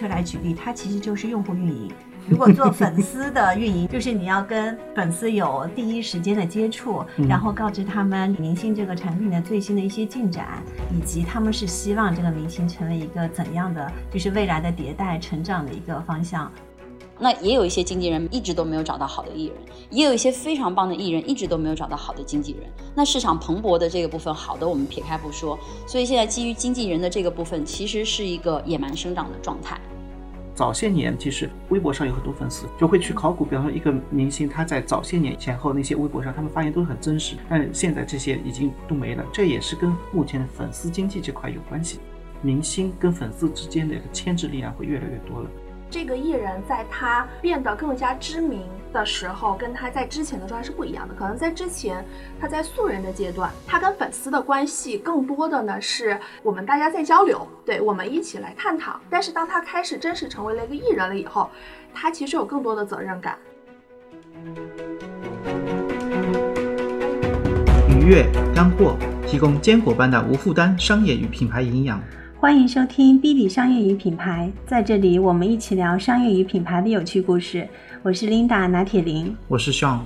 车来举例，它其实就是用户运营。如果做 粉丝的运营，就是你要跟粉丝有第一时间的接触，然后告知他们明星这个产品的最新的一些进展，以及他们是希望这个明星成为一个怎样的，就是未来的迭代成长的一个方向。那也有一些经纪人一直都没有找到好的艺人，也有一些非常棒的艺人一直都没有找到好的经纪人。那市场蓬勃的这个部分，好的我们撇开不说，所以现在基于经纪人的这个部分，其实是一个野蛮生长的状态。早些年，其实微博上有很多粉丝就会去考古，比方说一个明星，他在早些年前后那些微博上，他们发言都是很真实，但现在这些已经都没了，这也是跟目前的粉丝经济这块有关系。明星跟粉丝之间的一个牵制力量会越来越多了。这个艺人在他变得更加知名的时候，跟他在之前的状态是不一样的。可能在之前，他在素人的阶段，他跟粉丝的关系更多的呢是我们大家在交流，对我们一起来探讨。但是当他开始真实成为了一个艺人了以后，他其实有更多的责任感。愉悦干货，提供坚果般的无负担商业与品牌营养。欢迎收听《B B 商业与品牌》，在这里我们一起聊商业与品牌的有趣故事。我是 Linda 拿铁林，我是 Sean。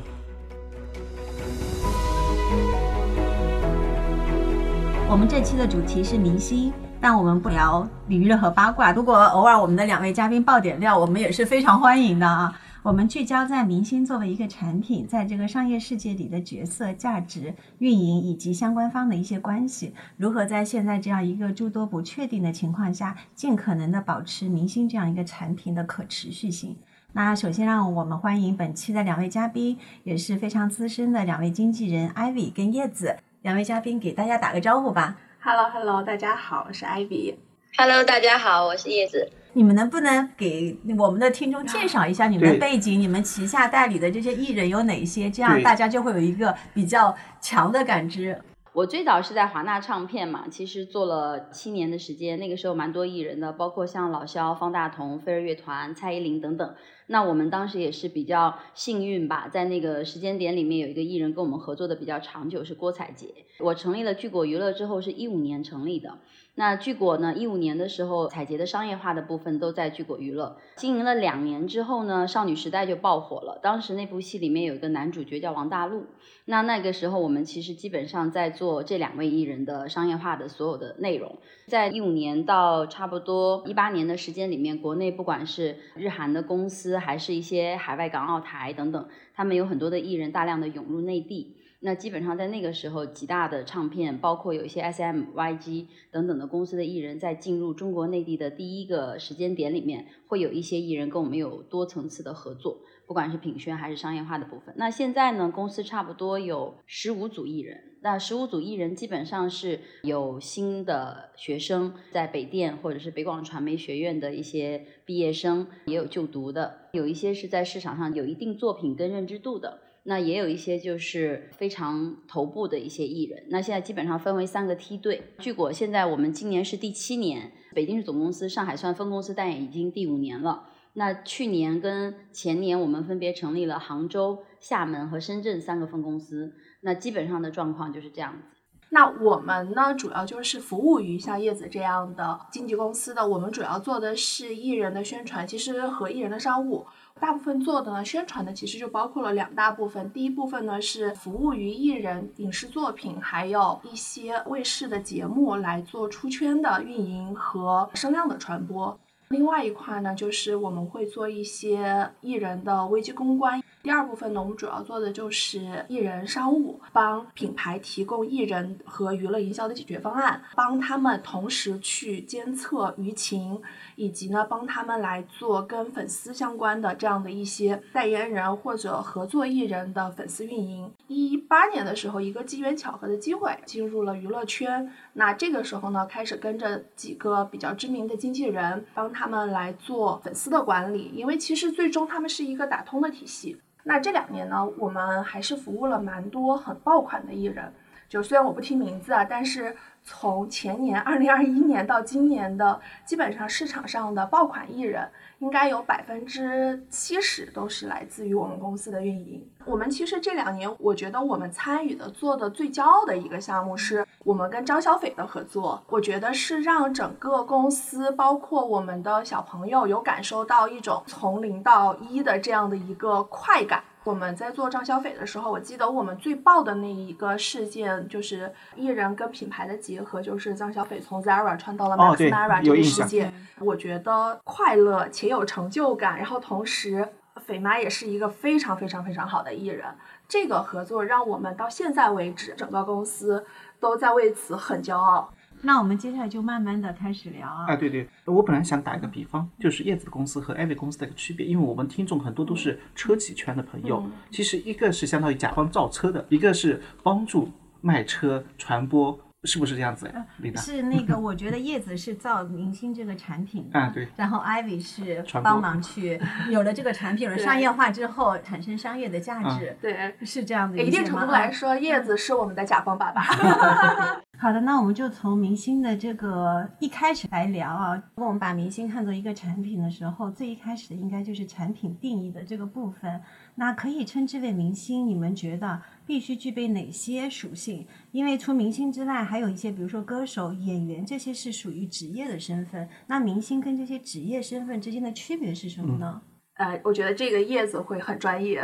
我们这期的主题是明星，但我们不聊娱乐和八卦。如果偶尔我们的两位嘉宾爆点料，我们也是非常欢迎的啊。我们聚焦在明星作为一个产品，在这个商业世界里的角色、价值、运营以及相关方的一些关系，如何在现在这样一个诸多不确定的情况下，尽可能的保持明星这样一个产品的可持续性。那首先让我们欢迎本期的两位嘉宾，也是非常资深的两位经纪人，Ivy 跟叶子。两位嘉宾给大家打个招呼吧。Hello，Hello，大家好，我是 Ivy。Hello，大家好，我是叶子。你们能不能给我们的听众介绍一下你们的背景？你们旗下代理的这些艺人有哪些？这样大家就会有一个比较强的感知。我最早是在华纳唱片嘛，其实做了七年的时间，那个时候蛮多艺人的，包括像老萧、方大同、飞儿乐团、蔡依林等等。那我们当时也是比较幸运吧，在那个时间点里面有一个艺人跟我们合作的比较长久，是郭采洁。我成立了聚果娱乐之后，是一五年成立的。那聚果呢？一五年的时候，采洁的商业化的部分都在聚果娱乐经营了两年之后呢，少女时代就爆火了。当时那部戏里面有一个男主角叫王大陆。那那个时候我们其实基本上在做这两位艺人的商业化的所有的内容。在一五年到差不多一八年的时间里面，国内不管是日韩的公司，还是一些海外港澳台等等，他们有很多的艺人大量的涌入内地。那基本上在那个时候，几大的唱片，包括有一些 S M Y G 等等的公司的艺人，在进入中国内地的第一个时间点里面，会有一些艺人跟我们有多层次的合作，不管是品宣还是商业化的部分。那现在呢，公司差不多有十五组艺人，那十五组艺人基本上是有新的学生在北电或者是北广传媒学院的一些毕业生，也有就读的，有一些是在市场上有一定作品跟认知度的。那也有一些就是非常头部的一些艺人，那现在基本上分为三个梯队。聚果现在我们今年是第七年，北京是总公司，上海算分公司，但也已经第五年了。那去年跟前年我们分别成立了杭州、厦门和深圳三个分公司。那基本上的状况就是这样子。那我们呢，主要就是服务于像叶子这样的经纪公司的，我们主要做的是艺人的宣传，其实和艺人的商务。大部分做的呢，宣传的其实就包括了两大部分。第一部分呢是服务于艺人影视作品，还有一些卫视的节目来做出圈的运营和声量的传播。另外一块呢，就是我们会做一些艺人的危机公关。第二部分呢，我们主要做的就是艺人商务，帮品牌提供艺人和娱乐营销的解决方案，帮他们同时去监测舆情。以及呢，帮他们来做跟粉丝相关的这样的一些代言人或者合作艺人的粉丝运营。一八年的时候，一个机缘巧合的机会进入了娱乐圈，那这个时候呢，开始跟着几个比较知名的经纪人，帮他们来做粉丝的管理。因为其实最终他们是一个打通的体系。那这两年呢，我们还是服务了蛮多很爆款的艺人。就虽然我不提名字啊，但是。从前年二零二一年到今年的，基本上市场上的爆款艺人，应该有百分之七十都是来自于我们公司的运营。我们其实这两年，我觉得我们参与的做的最骄傲的一个项目，是我们跟张小斐的合作。我觉得是让整个公司，包括我们的小朋友，有感受到一种从零到一的这样的一个快感。我们在做张小斐的时候，我记得我们最爆的那一个事件，就是艺人跟品牌的结合，就是张小斐从 Zara 穿到了 Max Mara 这个事件。我觉得快乐且有成就感，然后同时，斐妈也是一个非常非常非常好的艺人。这个合作让我们到现在为止，整个公司都在为此很骄傲。那我们接下来就慢慢的开始聊啊。啊，对对，我本来想打一个比方，就是叶子公司和艾维公司的一个区别，因为我们听众很多都是车企圈的朋友，其实一个是相当于甲方造车的，一个是帮助卖车传播。是不是这样子？是那个，我觉得叶子是造明星这个产品 啊，对。然后 Ivy 是帮忙去有了这个产品了商业化之后产生商业的价值，对，是这样的。一定程度来说，叶子是我们的甲方爸爸。好的，那我们就从明星的这个一开始来聊啊。如果我们把明星看作一个产品的时候，最一开始的应该就是产品定义的这个部分。那可以称之为明星，你们觉得必须具备哪些属性？因为除明星之外，还有一些，比如说歌手、演员，这些是属于职业的身份。那明星跟这些职业身份之间的区别是什么呢？呃，我觉得这个叶子会很专业，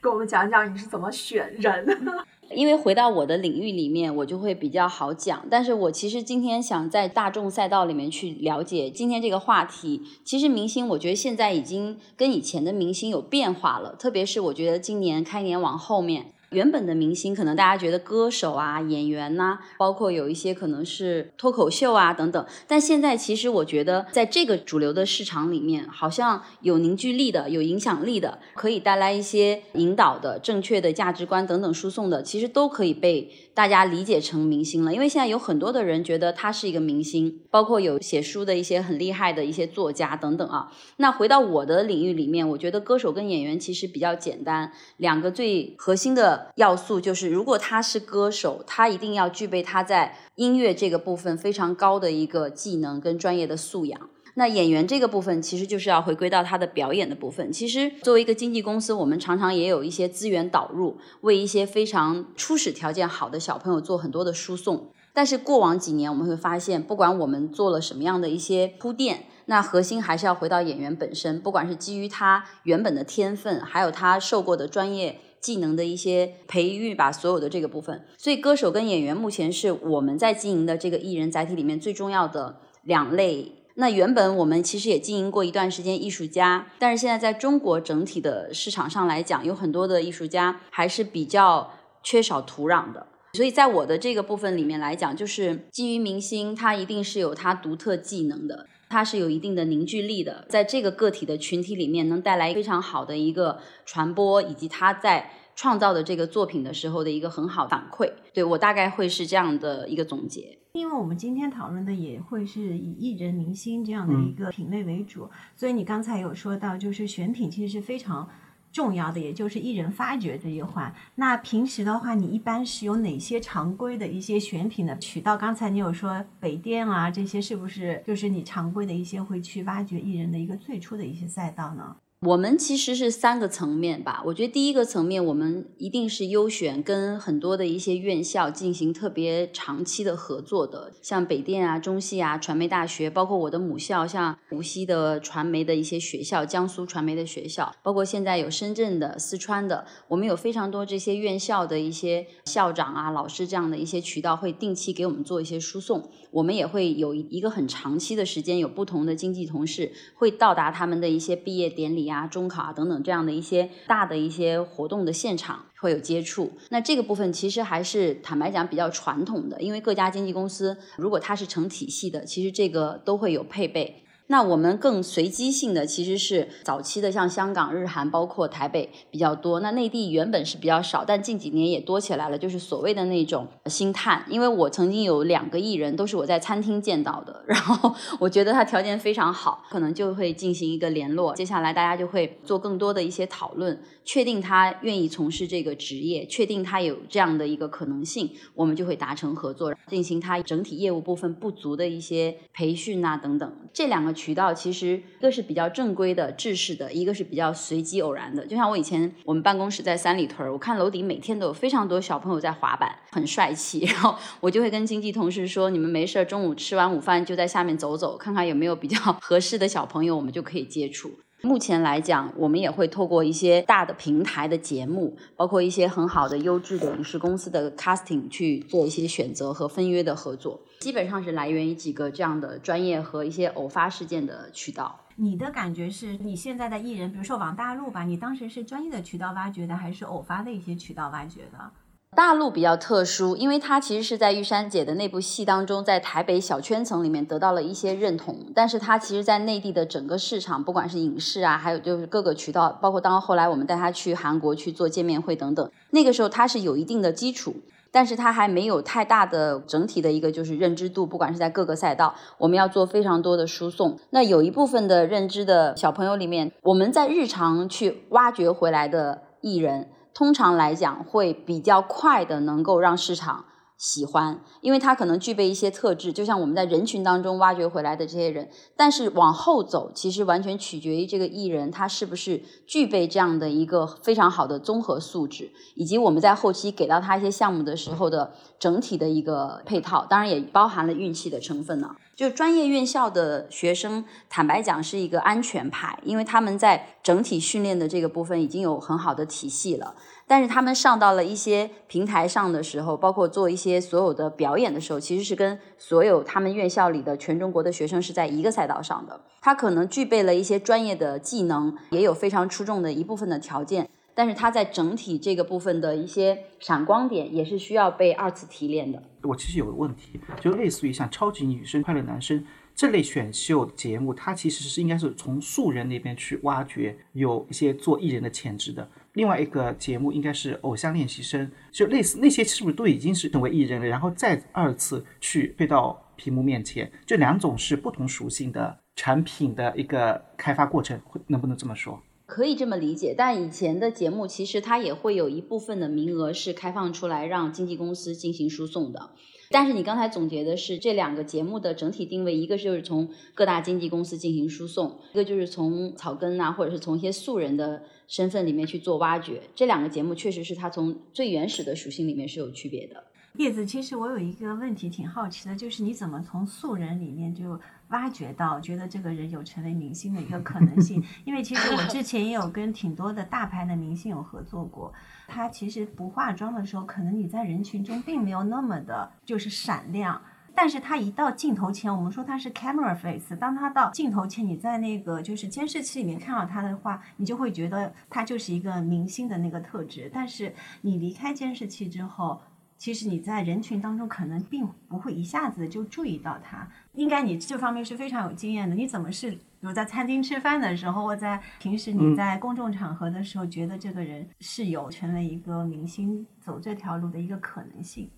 跟我们讲讲你是怎么选人。因为回到我的领域里面，我就会比较好讲。但是我其实今天想在大众赛道里面去了解今天这个话题。其实明星，我觉得现在已经跟以前的明星有变化了，特别是我觉得今年开年往后面。原本的明星可能大家觉得歌手啊、演员呐，包括有一些可能是脱口秀啊等等。但现在其实我觉得，在这个主流的市场里面，好像有凝聚力的、有影响力的、可以带来一些引导的、正确的价值观等等输送的，其实都可以被大家理解成明星了。因为现在有很多的人觉得他是一个明星，包括有写书的一些很厉害的一些作家等等啊。那回到我的领域里面，我觉得歌手跟演员其实比较简单，两个最核心的。要素就是，如果他是歌手，他一定要具备他在音乐这个部分非常高的一个技能跟专业的素养。那演员这个部分，其实就是要回归到他的表演的部分。其实作为一个经纪公司，我们常常也有一些资源导入，为一些非常初始条件好的小朋友做很多的输送。但是过往几年，我们会发现，不管我们做了什么样的一些铺垫，那核心还是要回到演员本身，不管是基于他原本的天分，还有他受过的专业。技能的一些培育吧，所有的这个部分，所以歌手跟演员目前是我们在经营的这个艺人载体里面最重要的两类。那原本我们其实也经营过一段时间艺术家，但是现在在中国整体的市场上来讲，有很多的艺术家还是比较缺少土壤的。所以在我的这个部分里面来讲，就是基于明星，他一定是有他独特技能的。他是有一定的凝聚力的，在这个个体的群体里面，能带来非常好的一个传播，以及他在创造的这个作品的时候的一个很好反馈。对我大概会是这样的一个总结。因为我们今天讨论的也会是以艺人明星这样的一个品类为主，所以你刚才有说到，就是选品其实是非常。重要的也就是艺人发掘这一环。那平时的话，你一般是有哪些常规的一些选品的渠道？刚才你有说北电啊，这些是不是就是你常规的一些会去挖掘艺人的一个最初的一些赛道呢？我们其实是三个层面吧。我觉得第一个层面，我们一定是优选跟很多的一些院校进行特别长期的合作的，像北电啊、中戏啊、传媒大学，包括我的母校像无锡的传媒的一些学校、江苏传媒的学校，包括现在有深圳的、四川的，我们有非常多这些院校的一些校长啊、老师这样的一些渠道，会定期给我们做一些输送。我们也会有一个很长期的时间，有不同的经纪同事会到达他们的一些毕业典礼、中考啊等等这样的一些大的一些活动的现场会有接触。那这个部分其实还是坦白讲比较传统的，因为各家经纪公司如果它是成体系的，其实这个都会有配备。那我们更随机性的其实是早期的，像香港、日韩，包括台北比较多。那内地原本是比较少，但近几年也多起来了，就是所谓的那种星探。因为我曾经有两个艺人都是我在餐厅见到的，然后我觉得他条件非常好，可能就会进行一个联络。接下来大家就会做更多的一些讨论，确定他愿意从事这个职业，确定他有这样的一个可能性，我们就会达成合作，进行他整体业务部分不足的一些培训啊等等。这两个渠道其实一个是比较正规的、制式的，一个是比较随机偶然的。就像我以前我们办公室在三里屯，我看楼顶每天都有非常多小朋友在滑板，很帅气。然后我就会跟经纪同事说：“你们没事儿，中午吃完午饭就在下面走走，看看有没有比较 合适的小朋友，我们就可以接触。”目前来讲，我们也会透过一些大的平台的节目，包括一些很好的优质的影视公司的 casting 去做一些选择和分约的合作，基本上是来源于几个这样的专业和一些偶发事件的渠道。你的感觉是你现在的艺人，比如说往大陆吧，你当时是专业的渠道挖掘的，还是偶发的一些渠道挖掘的？大陆比较特殊，因为他其实是在玉珊姐的那部戏当中，在台北小圈层里面得到了一些认同，但是他其实，在内地的整个市场，不管是影视啊，还有就是各个渠道，包括当后来我们带他去韩国去做见面会等等，那个时候他是有一定的基础，但是他还没有太大的整体的一个就是认知度，不管是在各个赛道，我们要做非常多的输送。那有一部分的认知的小朋友里面，我们在日常去挖掘回来的艺人。通常来讲，会比较快的能够让市场喜欢，因为他可能具备一些特质，就像我们在人群当中挖掘回来的这些人。但是往后走，其实完全取决于这个艺人他是不是具备这样的一个非常好的综合素质，以及我们在后期给到他一些项目的时候的整体的一个配套，当然也包含了运气的成分呢。就专业院校的学生，坦白讲是一个安全牌，因为他们在整体训练的这个部分已经有很好的体系了。但是他们上到了一些平台上的时候，包括做一些所有的表演的时候，其实是跟所有他们院校里的全中国的学生是在一个赛道上的。他可能具备了一些专业的技能，也有非常出众的一部分的条件。但是他在整体这个部分的一些闪光点，也是需要被二次提炼的。我其实有个问题，就类似于像超级女声、快乐男生这类选秀节目，它其实是应该是从素人那边去挖掘有一些做艺人的潜质的。另外一个节目应该是偶像练习生，就类似那些是不是都已经是成为艺人了，然后再二次去推到屏幕面前？这两种是不同属性的产品的一个开发过程，会能不能这么说？可以这么理解，但以前的节目其实它也会有一部分的名额是开放出来让经纪公司进行输送的。但是你刚才总结的是这两个节目的整体定位，一个就是从各大经纪公司进行输送，一个就是从草根呐，或者是从一些素人的身份里面去做挖掘。这两个节目确实是它从最原始的属性里面是有区别的。叶子，其实我有一个问题挺好奇的，就是你怎么从素人里面就挖掘到觉得这个人有成为明星的一个可能性？因为其实我之前也有跟挺多的大牌的明星有合作过，他其实不化妆的时候，可能你在人群中并没有那么的就是闪亮，但是他一到镜头前，我们说他是 camera face，当他到镜头前，你在那个就是监视器里面看到他的话，你就会觉得他就是一个明星的那个特质，但是你离开监视器之后。其实你在人群当中可能并不会一下子就注意到他，应该你这方面是非常有经验的。你怎么是比如在餐厅吃饭的时候，或在平时你在公众场合的时候，觉得这个人是有成为一个明星走这条路的一个可能性？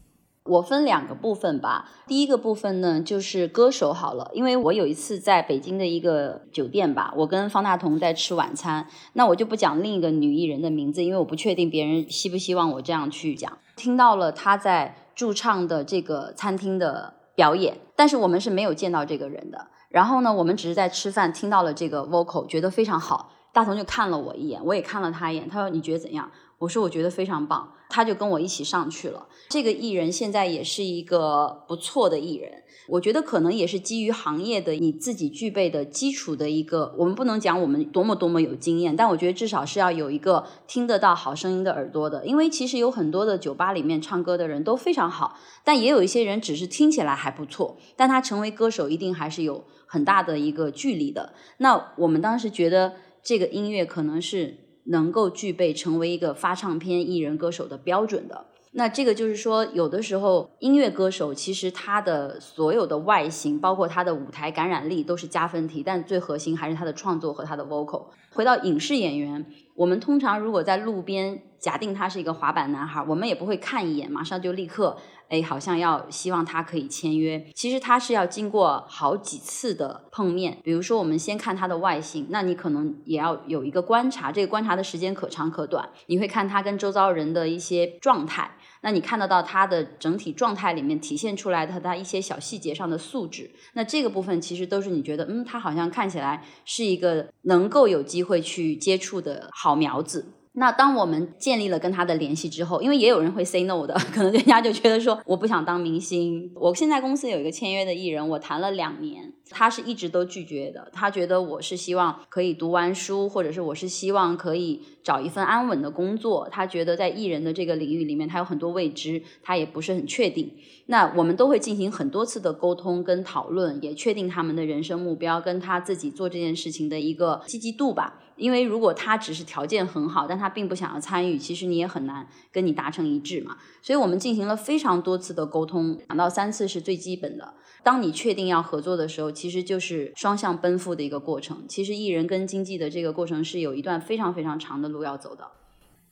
我分两个部分吧。第一个部分呢，就是歌手好了，因为我有一次在北京的一个酒店吧，我跟方大同在吃晚餐，那我就不讲另一个女艺人的名字，因为我不确定别人希不希望我这样去讲。听到了他在驻唱的这个餐厅的表演，但是我们是没有见到这个人的。然后呢，我们只是在吃饭听到了这个 vocal，觉得非常好。大同就看了我一眼，我也看了他一眼。他说：“你觉得怎样？”我说：“我觉得非常棒。”他就跟我一起上去了。这个艺人现在也是一个不错的艺人，我觉得可能也是基于行业的你自己具备的基础的一个。我们不能讲我们多么多么有经验，但我觉得至少是要有一个听得到好声音的耳朵的。因为其实有很多的酒吧里面唱歌的人都非常好，但也有一些人只是听起来还不错，但他成为歌手一定还是有很大的一个距离的。那我们当时觉得。这个音乐可能是能够具备成为一个发唱片艺人歌手的标准的。那这个就是说，有的时候音乐歌手其实他的所有的外形，包括他的舞台感染力都是加分题，但最核心还是他的创作和他的 vocal。回到影视演员，我们通常如果在路边假定他是一个滑板男孩，我们也不会看一眼，马上就立刻。哎，好像要希望他可以签约，其实他是要经过好几次的碰面。比如说，我们先看他的外形，那你可能也要有一个观察，这个观察的时间可长可短。你会看他跟周遭人的一些状态，那你看得到他的整体状态里面体现出来的他一些小细节上的素质。那这个部分其实都是你觉得，嗯，他好像看起来是一个能够有机会去接触的好苗子。那当我们建立了跟他的联系之后，因为也有人会 say no 的，可能人家就觉得说我不想当明星。我现在公司有一个签约的艺人，我谈了两年，他是一直都拒绝的。他觉得我是希望可以读完书，或者是我是希望可以找一份安稳的工作。他觉得在艺人的这个领域里面，他有很多未知，他也不是很确定。那我们都会进行很多次的沟通跟讨论，也确定他们的人生目标跟他自己做这件事情的一个积极度吧。因为如果他只是条件很好，但他并不想要参与，其实你也很难跟你达成一致嘛。所以我们进行了非常多次的沟通，两到三次是最基本的。当你确定要合作的时候，其实就是双向奔赴的一个过程。其实艺人跟经纪的这个过程是有一段非常非常长的路要走的。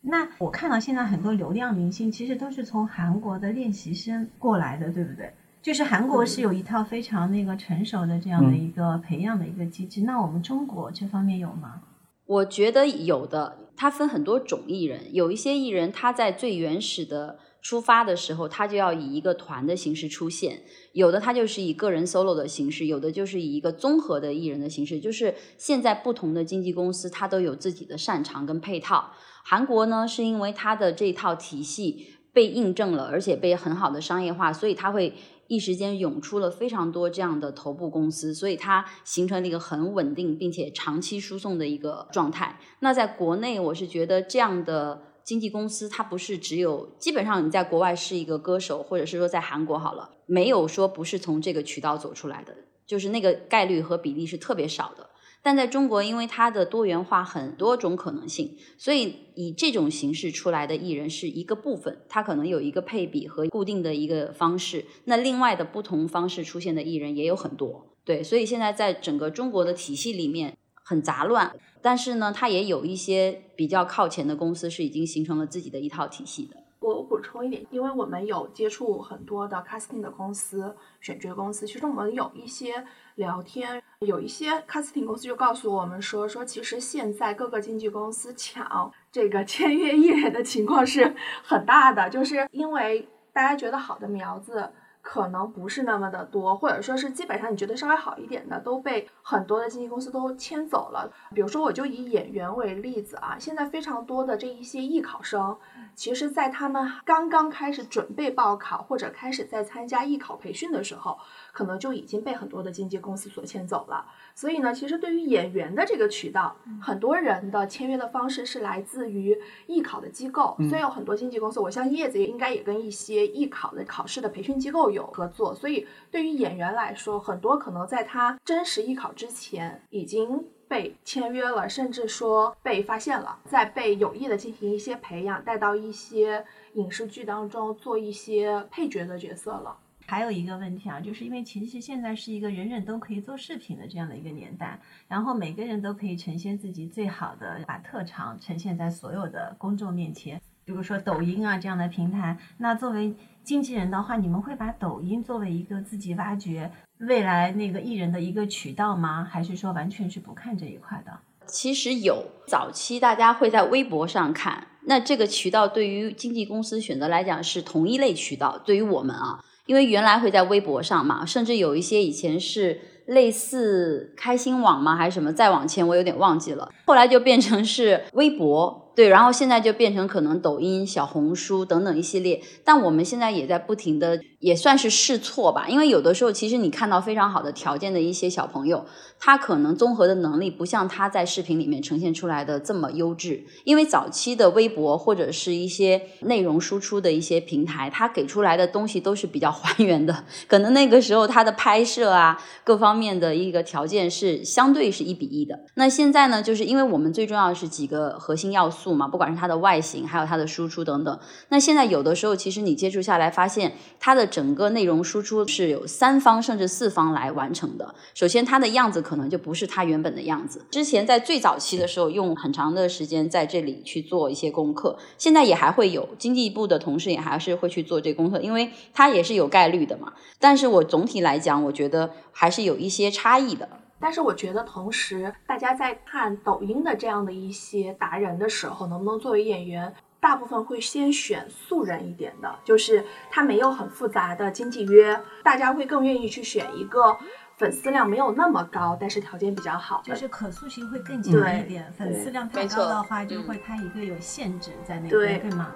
那我看到现在很多流量明星其实都是从韩国的练习生过来的，对不对？就是韩国是有一套非常那个成熟的这样的一个培养的一个机制。那我们中国这方面有吗？我觉得有的，它分很多种艺人，有一些艺人他在最原始的出发的时候，他就要以一个团的形式出现；有的他就是以个人 solo 的形式，有的就是以一个综合的艺人的形式。就是现在不同的经纪公司，它都有自己的擅长跟配套。韩国呢，是因为它的这套体系被印证了，而且被很好的商业化，所以它会。一时间涌出了非常多这样的头部公司，所以它形成了一个很稳定并且长期输送的一个状态。那在国内，我是觉得这样的经纪公司，它不是只有，基本上你在国外是一个歌手，或者是说在韩国好了，没有说不是从这个渠道走出来的，就是那个概率和比例是特别少的。但在中国，因为它的多元化很多种可能性，所以以这种形式出来的艺人是一个部分，它可能有一个配比和固定的一个方式。那另外的不同方式出现的艺人也有很多，对，所以现在在整个中国的体系里面很杂乱，但是呢，它也有一些比较靠前的公司是已经形成了自己的一套体系的。我补充一点，因为我们有接触很多的 casting 的公司、选角公司，其实我们有一些聊天，有一些 casting 公司就告诉我们说，说其实现在各个经纪公司抢这个签约艺人的情况是很大的，就是因为大家觉得好的苗子。可能不是那么的多，或者说是基本上你觉得稍微好一点的都被很多的经纪公司都签走了。比如说，我就以演员为例子啊，现在非常多的这一些艺考生，其实在他们刚刚开始准备报考或者开始在参加艺考培训的时候，可能就已经被很多的经纪公司所签走了。所以呢，其实对于演员的这个渠道，很多人的签约的方式是来自于艺考的机构。虽然有很多经纪公司，我相信叶子也应该也跟一些艺考的考试的培训机构有合作。所以对于演员来说，很多可能在他真实艺考之前已经被签约了，甚至说被发现了，在被有意的进行一些培养，带到一些影视剧当中做一些配角的角色了。还有一个问题啊，就是因为其实现在是一个人人都可以做视频的这样的一个年代，然后每个人都可以呈现自己最好的，把特长呈现在所有的公众面前。比如说抖音啊这样的平台，那作为经纪人的话，你们会把抖音作为一个自己挖掘未来那个艺人的一个渠道吗？还是说完全是不看这一块的？其实有，早期大家会在微博上看，那这个渠道对于经纪公司选择来讲是同一类渠道，对于我们啊。因为原来会在微博上嘛，甚至有一些以前是类似开心网嘛，还是什么，再往前我有点忘记了，后来就变成是微博。对，然后现在就变成可能抖音、小红书等等一系列，但我们现在也在不停的，也算是试错吧。因为有的时候，其实你看到非常好的条件的一些小朋友，他可能综合的能力不像他在视频里面呈现出来的这么优质。因为早期的微博或者是一些内容输出的一些平台，它给出来的东西都是比较还原的，可能那个时候它的拍摄啊，各方面的一个条件是相对是一比一的。那现在呢，就是因为我们最重要是几个核心要素。素嘛，不管是它的外形，还有它的输出等等。那现在有的时候，其实你接触下来，发现它的整个内容输出是有三方甚至四方来完成的。首先，它的样子可能就不是它原本的样子。之前在最早期的时候，用很长的时间在这里去做一些功课，现在也还会有经济部的同事也还是会去做这功课，因为它也是有概率的嘛。但是我总体来讲，我觉得还是有一些差异的。但是我觉得，同时大家在看抖音的这样的一些达人的时候，能不能作为演员，大部分会先选素人一点的，就是他没有很复杂的经纪约，大家会更愿意去选一个粉丝量没有那么高，但是条件比较好的，就是可塑性会更强一点。粉丝量太高的话，就嗯会它一个有限制在那对边，对吗？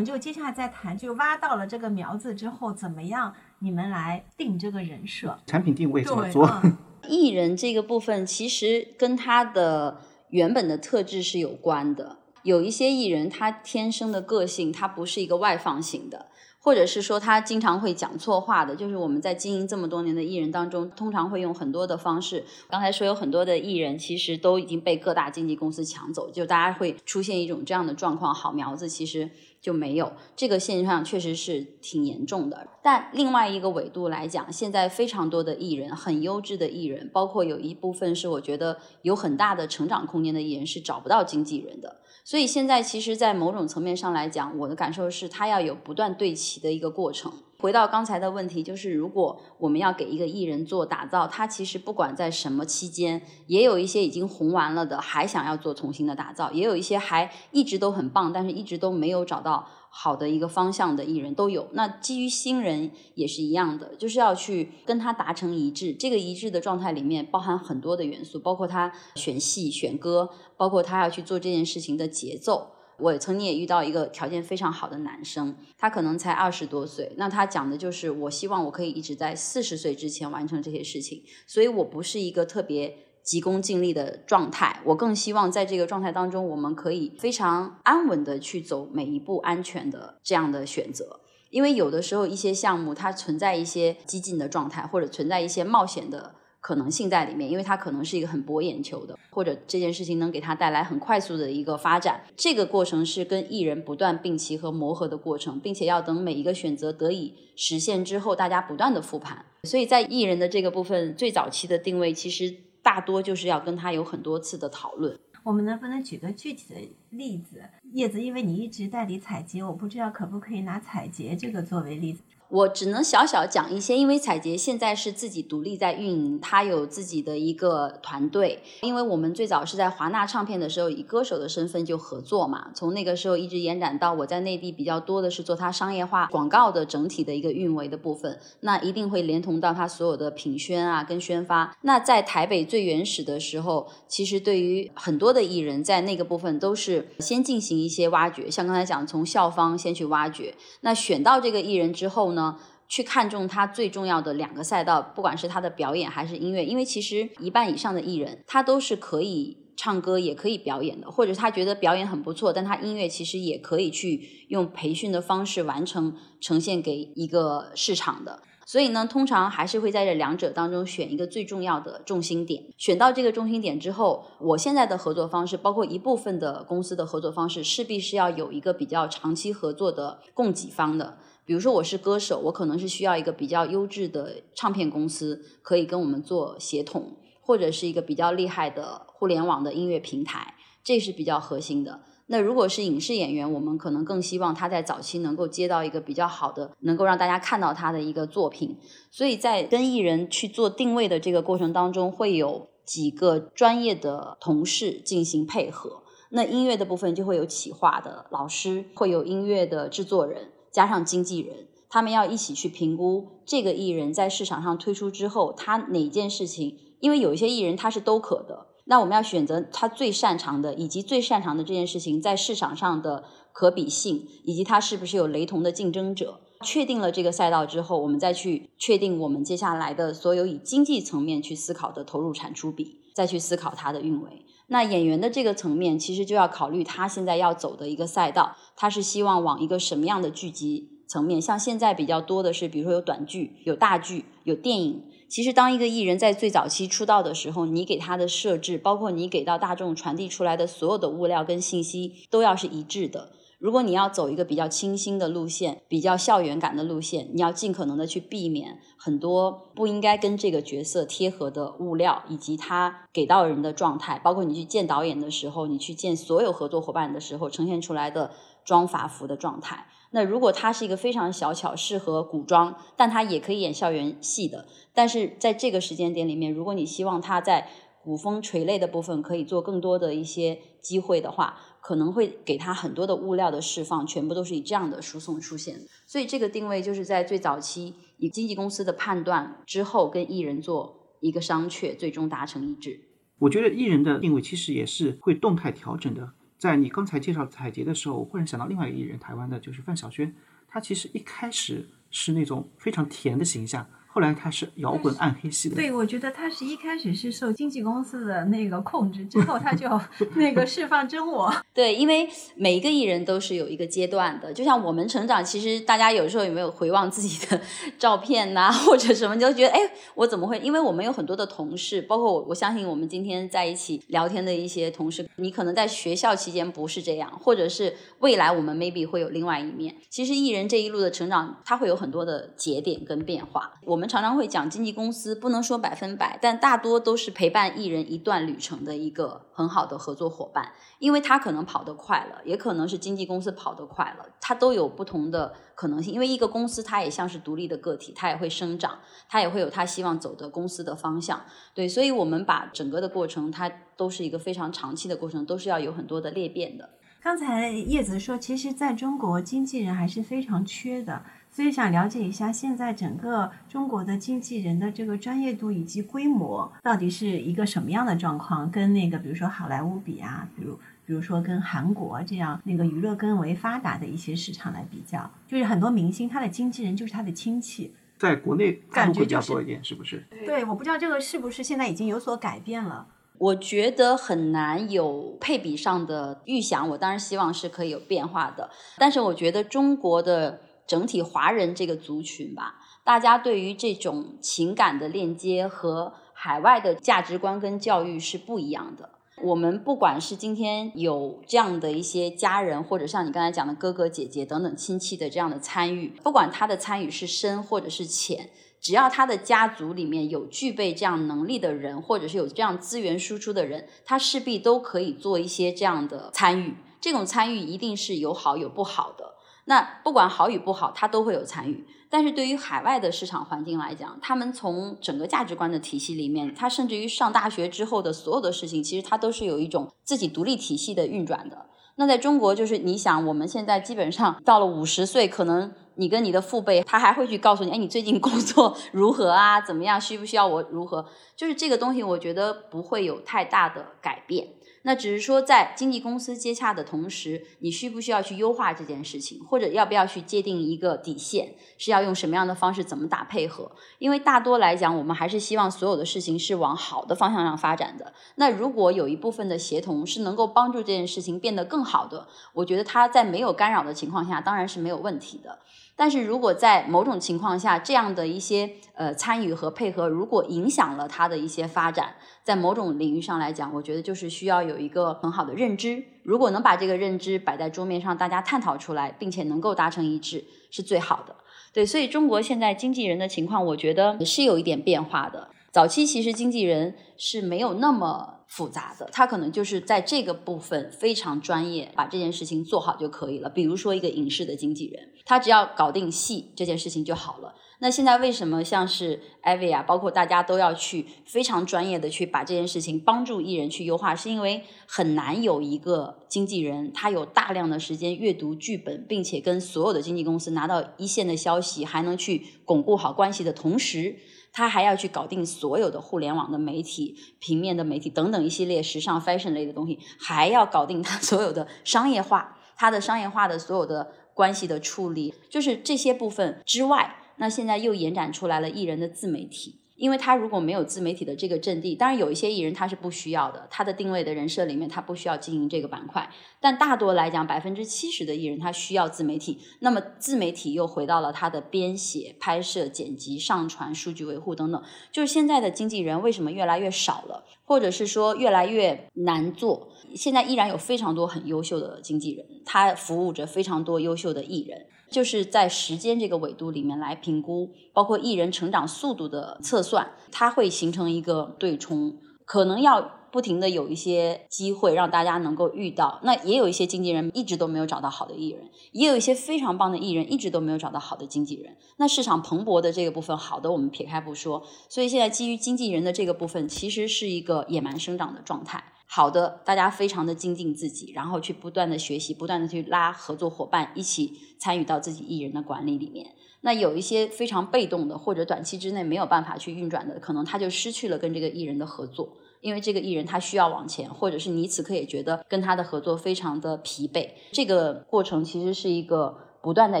们就接下来再谈，就挖到了这个苗子之后，怎么样你们来定这个人设？产品定位怎么，做？嗯 艺人这个部分其实跟他的原本的特质是有关的。有一些艺人他天生的个性，他不是一个外放型的，或者是说他经常会讲错话的。就是我们在经营这么多年的艺人当中，通常会用很多的方式。刚才说有很多的艺人其实都已经被各大经纪公司抢走，就大家会出现一种这样的状况。好苗子其实就没有这个现象，确实是挺严重的。但另外一个维度来讲，现在非常多的艺人，很优质的艺人，包括有一部分是我觉得有很大的成长空间的艺人，是找不到经纪人的。所以现在其实，在某种层面上来讲，我的感受是，他要有不断对齐的一个过程。回到刚才的问题，就是如果我们要给一个艺人做打造，他其实不管在什么期间，也有一些已经红完了的，还想要做重新的打造，也有一些还一直都很棒，但是一直都没有找到好的一个方向的艺人都有。那基于新人也是一样的，就是要去跟他达成一致。这个一致的状态里面包含很多的元素，包括他选戏、选歌，包括他要去做这件事情的节奏。我曾经也遇到一个条件非常好的男生，他可能才二十多岁，那他讲的就是我希望我可以一直在四十岁之前完成这些事情，所以我不是一个特别急功近利的状态，我更希望在这个状态当中，我们可以非常安稳的去走每一步安全的这样的选择。因为有的时候一些项目它存在一些激进的状态，或者存在一些冒险的可能性在里面，因为它可能是一个很博眼球的，或者这件事情能给他带来很快速的一个发展。这个过程是跟艺人不断并齐和磨合的过程，并且要等每一个选择得以实现之后，大家不断的复盘。所以在艺人的这个部分，最早期的定位其实大多就是要跟他有很多次的讨论。我们能不能举个具体的例子？叶子，因为你一直代理采洁，我不知道可不可以拿采洁这个作为例子。我只能小小讲一些，因为彩洁现在是自己独立在运营，她有自己的一个团队。因为我们最早是在华纳唱片的时候，以歌手的身份就合作嘛，从那个时候一直延展到我在内地比较多的是做它商业化广告的整体的一个运维的部分，那一定会连同到它所有的品宣啊跟宣发。那在台北最原始的时候，其实对于很多的艺人在那个部分都是先进行一些挖掘，像刚才讲从校方先去挖掘，那选到这个艺人之后呢？去看重他最重要的两个赛道，不管是他的表演还是音乐，因为其实一半以上的艺人他都是可以唱歌也可以表演的，或者他觉得表演很不错，但他音乐其实也可以去用培训的方式完成呈现给一个市场的。所以呢，通常还是会在这两者当中选一个最重要的重心点。选到这个重心点之后，我现在的合作方式，包括一部分的公司的合作方式，势必是要有一个比较长期合作的供给方的。比如说我是歌手，我可能是需要一个比较优质的唱片公司可以跟我们做协同，或者是一个比较厉害的互联网的音乐平台，这是比较核心的。那如果是影视演员，我们可能更希望他在早期能够接到一个比较好的，能够让大家看到他的一个作品。所以在跟艺人去做定位的这个过程当中，会有几个专业的同事进行配合。那音乐的部分就会有企划的老师，会有音乐的制作人。加上经纪人，他们要一起去评估这个艺人在市场上推出之后，他哪件事情，因为有一些艺人他是都可的，那我们要选择他最擅长的，以及最擅长的这件事情在市场上的可比性，以及他是不是有雷同的竞争者。确定了这个赛道之后，我们再去确定我们接下来的所有以经济层面去思考的投入产出比，再去思考它的运维。那演员的这个层面，其实就要考虑他现在要走的一个赛道，他是希望往一个什么样的剧集层面？像现在比较多的是，比如说有短剧、有大剧、有电影。其实，当一个艺人在最早期出道的时候，你给他的设置，包括你给到大众传递出来的所有的物料跟信息，都要是一致的。如果你要走一个比较清新的路线，比较校园感的路线，你要尽可能的去避免很多不应该跟这个角色贴合的物料，以及他给到人的状态，包括你去见导演的时候，你去见所有合作伙伴的时候，呈现出来的装法服的状态。那如果他是一个非常小巧适合古装，但他也可以演校园戏的，但是在这个时间点里面，如果你希望他在古风垂泪的部分可以做更多的一些机会的话，可能会给他很多的物料的释放，全部都是以这样的输送出现。所以这个定位就是在最早期以经纪公司的判断之后，跟艺人做一个商榷，最终达成一致。我觉得艺人的定位其实也是会动态调整的。在你刚才介绍彩杰的时候，我忽然想到另外一个艺人，台湾的就是范晓萱，她其实一开始是那种非常甜的形象。后来他是摇滚暗黑系的，对，我觉得他是一开始是受经纪公司的那个控制，之后他就 那个释放真我。对，因为每一个艺人都是有一个阶段的，就像我们成长，其实大家有时候有没有回望自己的 照片呐，或者什么，就觉得哎，我怎么会？因为我们有很多的同事，包括我，我相信我们今天在一起聊天的一些同事，你可能在学校期间不是这样，或者是未来我们 maybe 会有另外一面。其实艺人这一路的成长，他会有很多的节点跟变化，我们。我们常常会讲经纪公司不能说百分百，但大多都是陪伴艺人一段旅程的一个很好的合作伙伴，因为他可能跑得快了，也可能是经纪公司跑得快了，他都有不同的可能性。因为一个公司它也像是独立的个体，它也会生长，它也会有它希望走的公司的方向。对，所以我们把整个的过程，它都是一个非常长期的过程，都是要有很多的裂变的。刚才叶子说，其实在中国经纪人还是非常缺的。所以想了解一下，现在整个中国的经纪人的这个专业度以及规模到底是一个什么样的状况？跟那个比如说好莱坞比啊，比如比如说跟韩国这样那个娱乐更为发达的一些市场来比较，就是很多明星他的经纪人就是他的亲戚，在国内感觉比较多一点，是不是？对，我不知道这个是不是现在已经有所改变了。我觉得很难有配比上的预想，我当然希望是可以有变化的，但是我觉得中国的。整体华人这个族群吧，大家对于这种情感的链接和海外的价值观跟教育是不一样的。我们不管是今天有这样的一些家人，或者像你刚才讲的哥哥姐姐等等亲戚的这样的参与，不管他的参与是深或者是浅，只要他的家族里面有具备这样能力的人，或者是有这样资源输出的人，他势必都可以做一些这样的参与。这种参与一定是有好有不好的。那不管好与不好，他都会有参与。但是对于海外的市场环境来讲，他们从整个价值观的体系里面，他甚至于上大学之后的所有的事情，其实他都是有一种自己独立体系的运转的。那在中国，就是你想，我们现在基本上到了五十岁，可能你跟你的父辈，他还会去告诉你，哎，你最近工作 如何啊？怎么样？需不需要我如何？就是这个东西，我觉得不会有太大的改变。那只是说，在经纪公司接洽的同时，你需不需要去优化这件事情，或者要不要去界定一个底线，是要用什么样的方式，怎么打配合？因为大多来讲，我们还是希望所有的事情是往好的方向上发展的。那如果有一部分的协同是能够帮助这件事情变得更好的，我觉得它在没有干扰的情况下，当然是没有问题的。但是如果在某种情况下，这样的一些呃参与和配合，如果影响了它的一些发展，在某种领域上来讲，我觉得就是需要有一个很好的认知。如果能把这个认知摆在桌面上，大家探讨出来，并且能够达成一致，是最好的。对，所以中国现在经纪人的情况，我觉得也是有一点变化的。早期其实经纪人是没有那么。复杂的，他可能就是在这个部分非常专业，把这件事情做好就可以了。比如说一个影视的经纪人，他只要搞定戏这件事情就好了。那现在为什么像是艾薇啊，包括大家都要去非常专业的去把这件事情帮助艺人去优化？是因为很难有一个经纪人，他有大量的时间阅读剧本，并且跟所有的经纪公司拿到一线的消息，还能去巩固好关系的同时。他还要去搞定所有的互联网的媒体、平面的媒体等等一系列时尚 fashion 类的东西，还要搞定他 所有的商业化，他的商业化的所有的关系的处理，就是这些部分之外，那现在又延展出来了艺人的自媒体。因为他如果没有自媒体的这个阵地，当然有一些艺人他是不需要的，他的定位的人设里面他不需要经营这个板块。但大多来讲，百分之七十的艺人他需要自媒体。那么自媒体又回到了他的编写、拍摄、剪辑、上传、数据维护等等。就是现在的经纪人为什么越来越少了，或者是说越来越难做？现在依然有非常多很优秀的经纪人，他服务着非常多优秀的艺人。就是在时间这个维度里面来评估，包括艺人成长速度的测算，它会形成一个对冲，可能要不停的有一些机会让大家能够遇到。那也有一些经纪人一直都没有找到好的艺人，也有一些非常棒的艺人一直都没有找到好的经纪人。那市场蓬勃的这个部分，好的我们撇开不说，所以现在基于经纪人的这个部分，其实是一个野蛮生长的状态。好的，大家非常的精进自己，然后去不断的学习，不断的去拉合作伙伴，一起参与到自己艺人的管理里面。那有一些非常被动的，或者短期之内没有办法去运转的，可能他就失去了跟这个艺人的合作，因为这个艺人他需要往前，或者是你此刻也觉得跟他的合作非常的疲惫。这个过程其实是一个不断在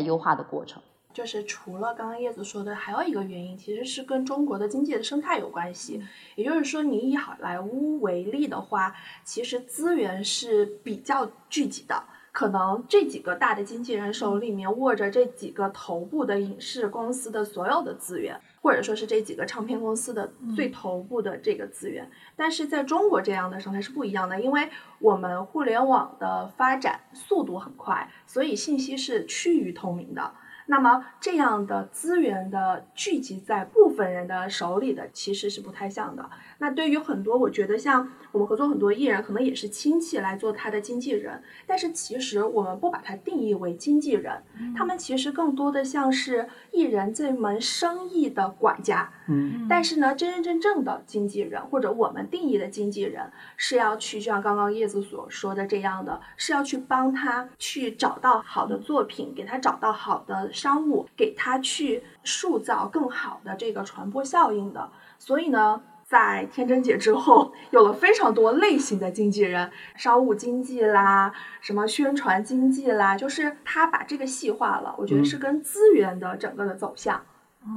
优化的过程。就是除了刚刚叶子说的，还有一个原因，其实是跟中国的经济的生态有关系。也就是说，你以好莱坞为例的话，其实资源是比较聚集的，可能这几个大的经纪人手里面握着这几个头部的影视公司的所有的资源，或者说是这几个唱片公司的最头部的这个资源。但是在中国这样的生态是不一样的，因为我们互联网的发展速度很快，所以信息是趋于透明的。那么这样的资源的聚集在部分人的手里的，其实是不太像的。那对于很多，我觉得像我们合作很多艺人，可能也是亲戚来做他的经纪人，但是其实我们不把它定义为经纪人，他们其实更多的像是艺人这门生意的管家。嗯，但是呢，真真正正的经纪人或者我们定义的经纪人，是要去就像刚刚叶子所说的这样的，是要去帮他去找到好的作品，给他找到好的商务，给他去塑造更好的这个传播效应的。所以呢。在天真姐之后，有了非常多类型的经纪人，商务经济啦，什么宣传经济啦，就是他把这个细化了。我觉得是跟资源的整个的走向，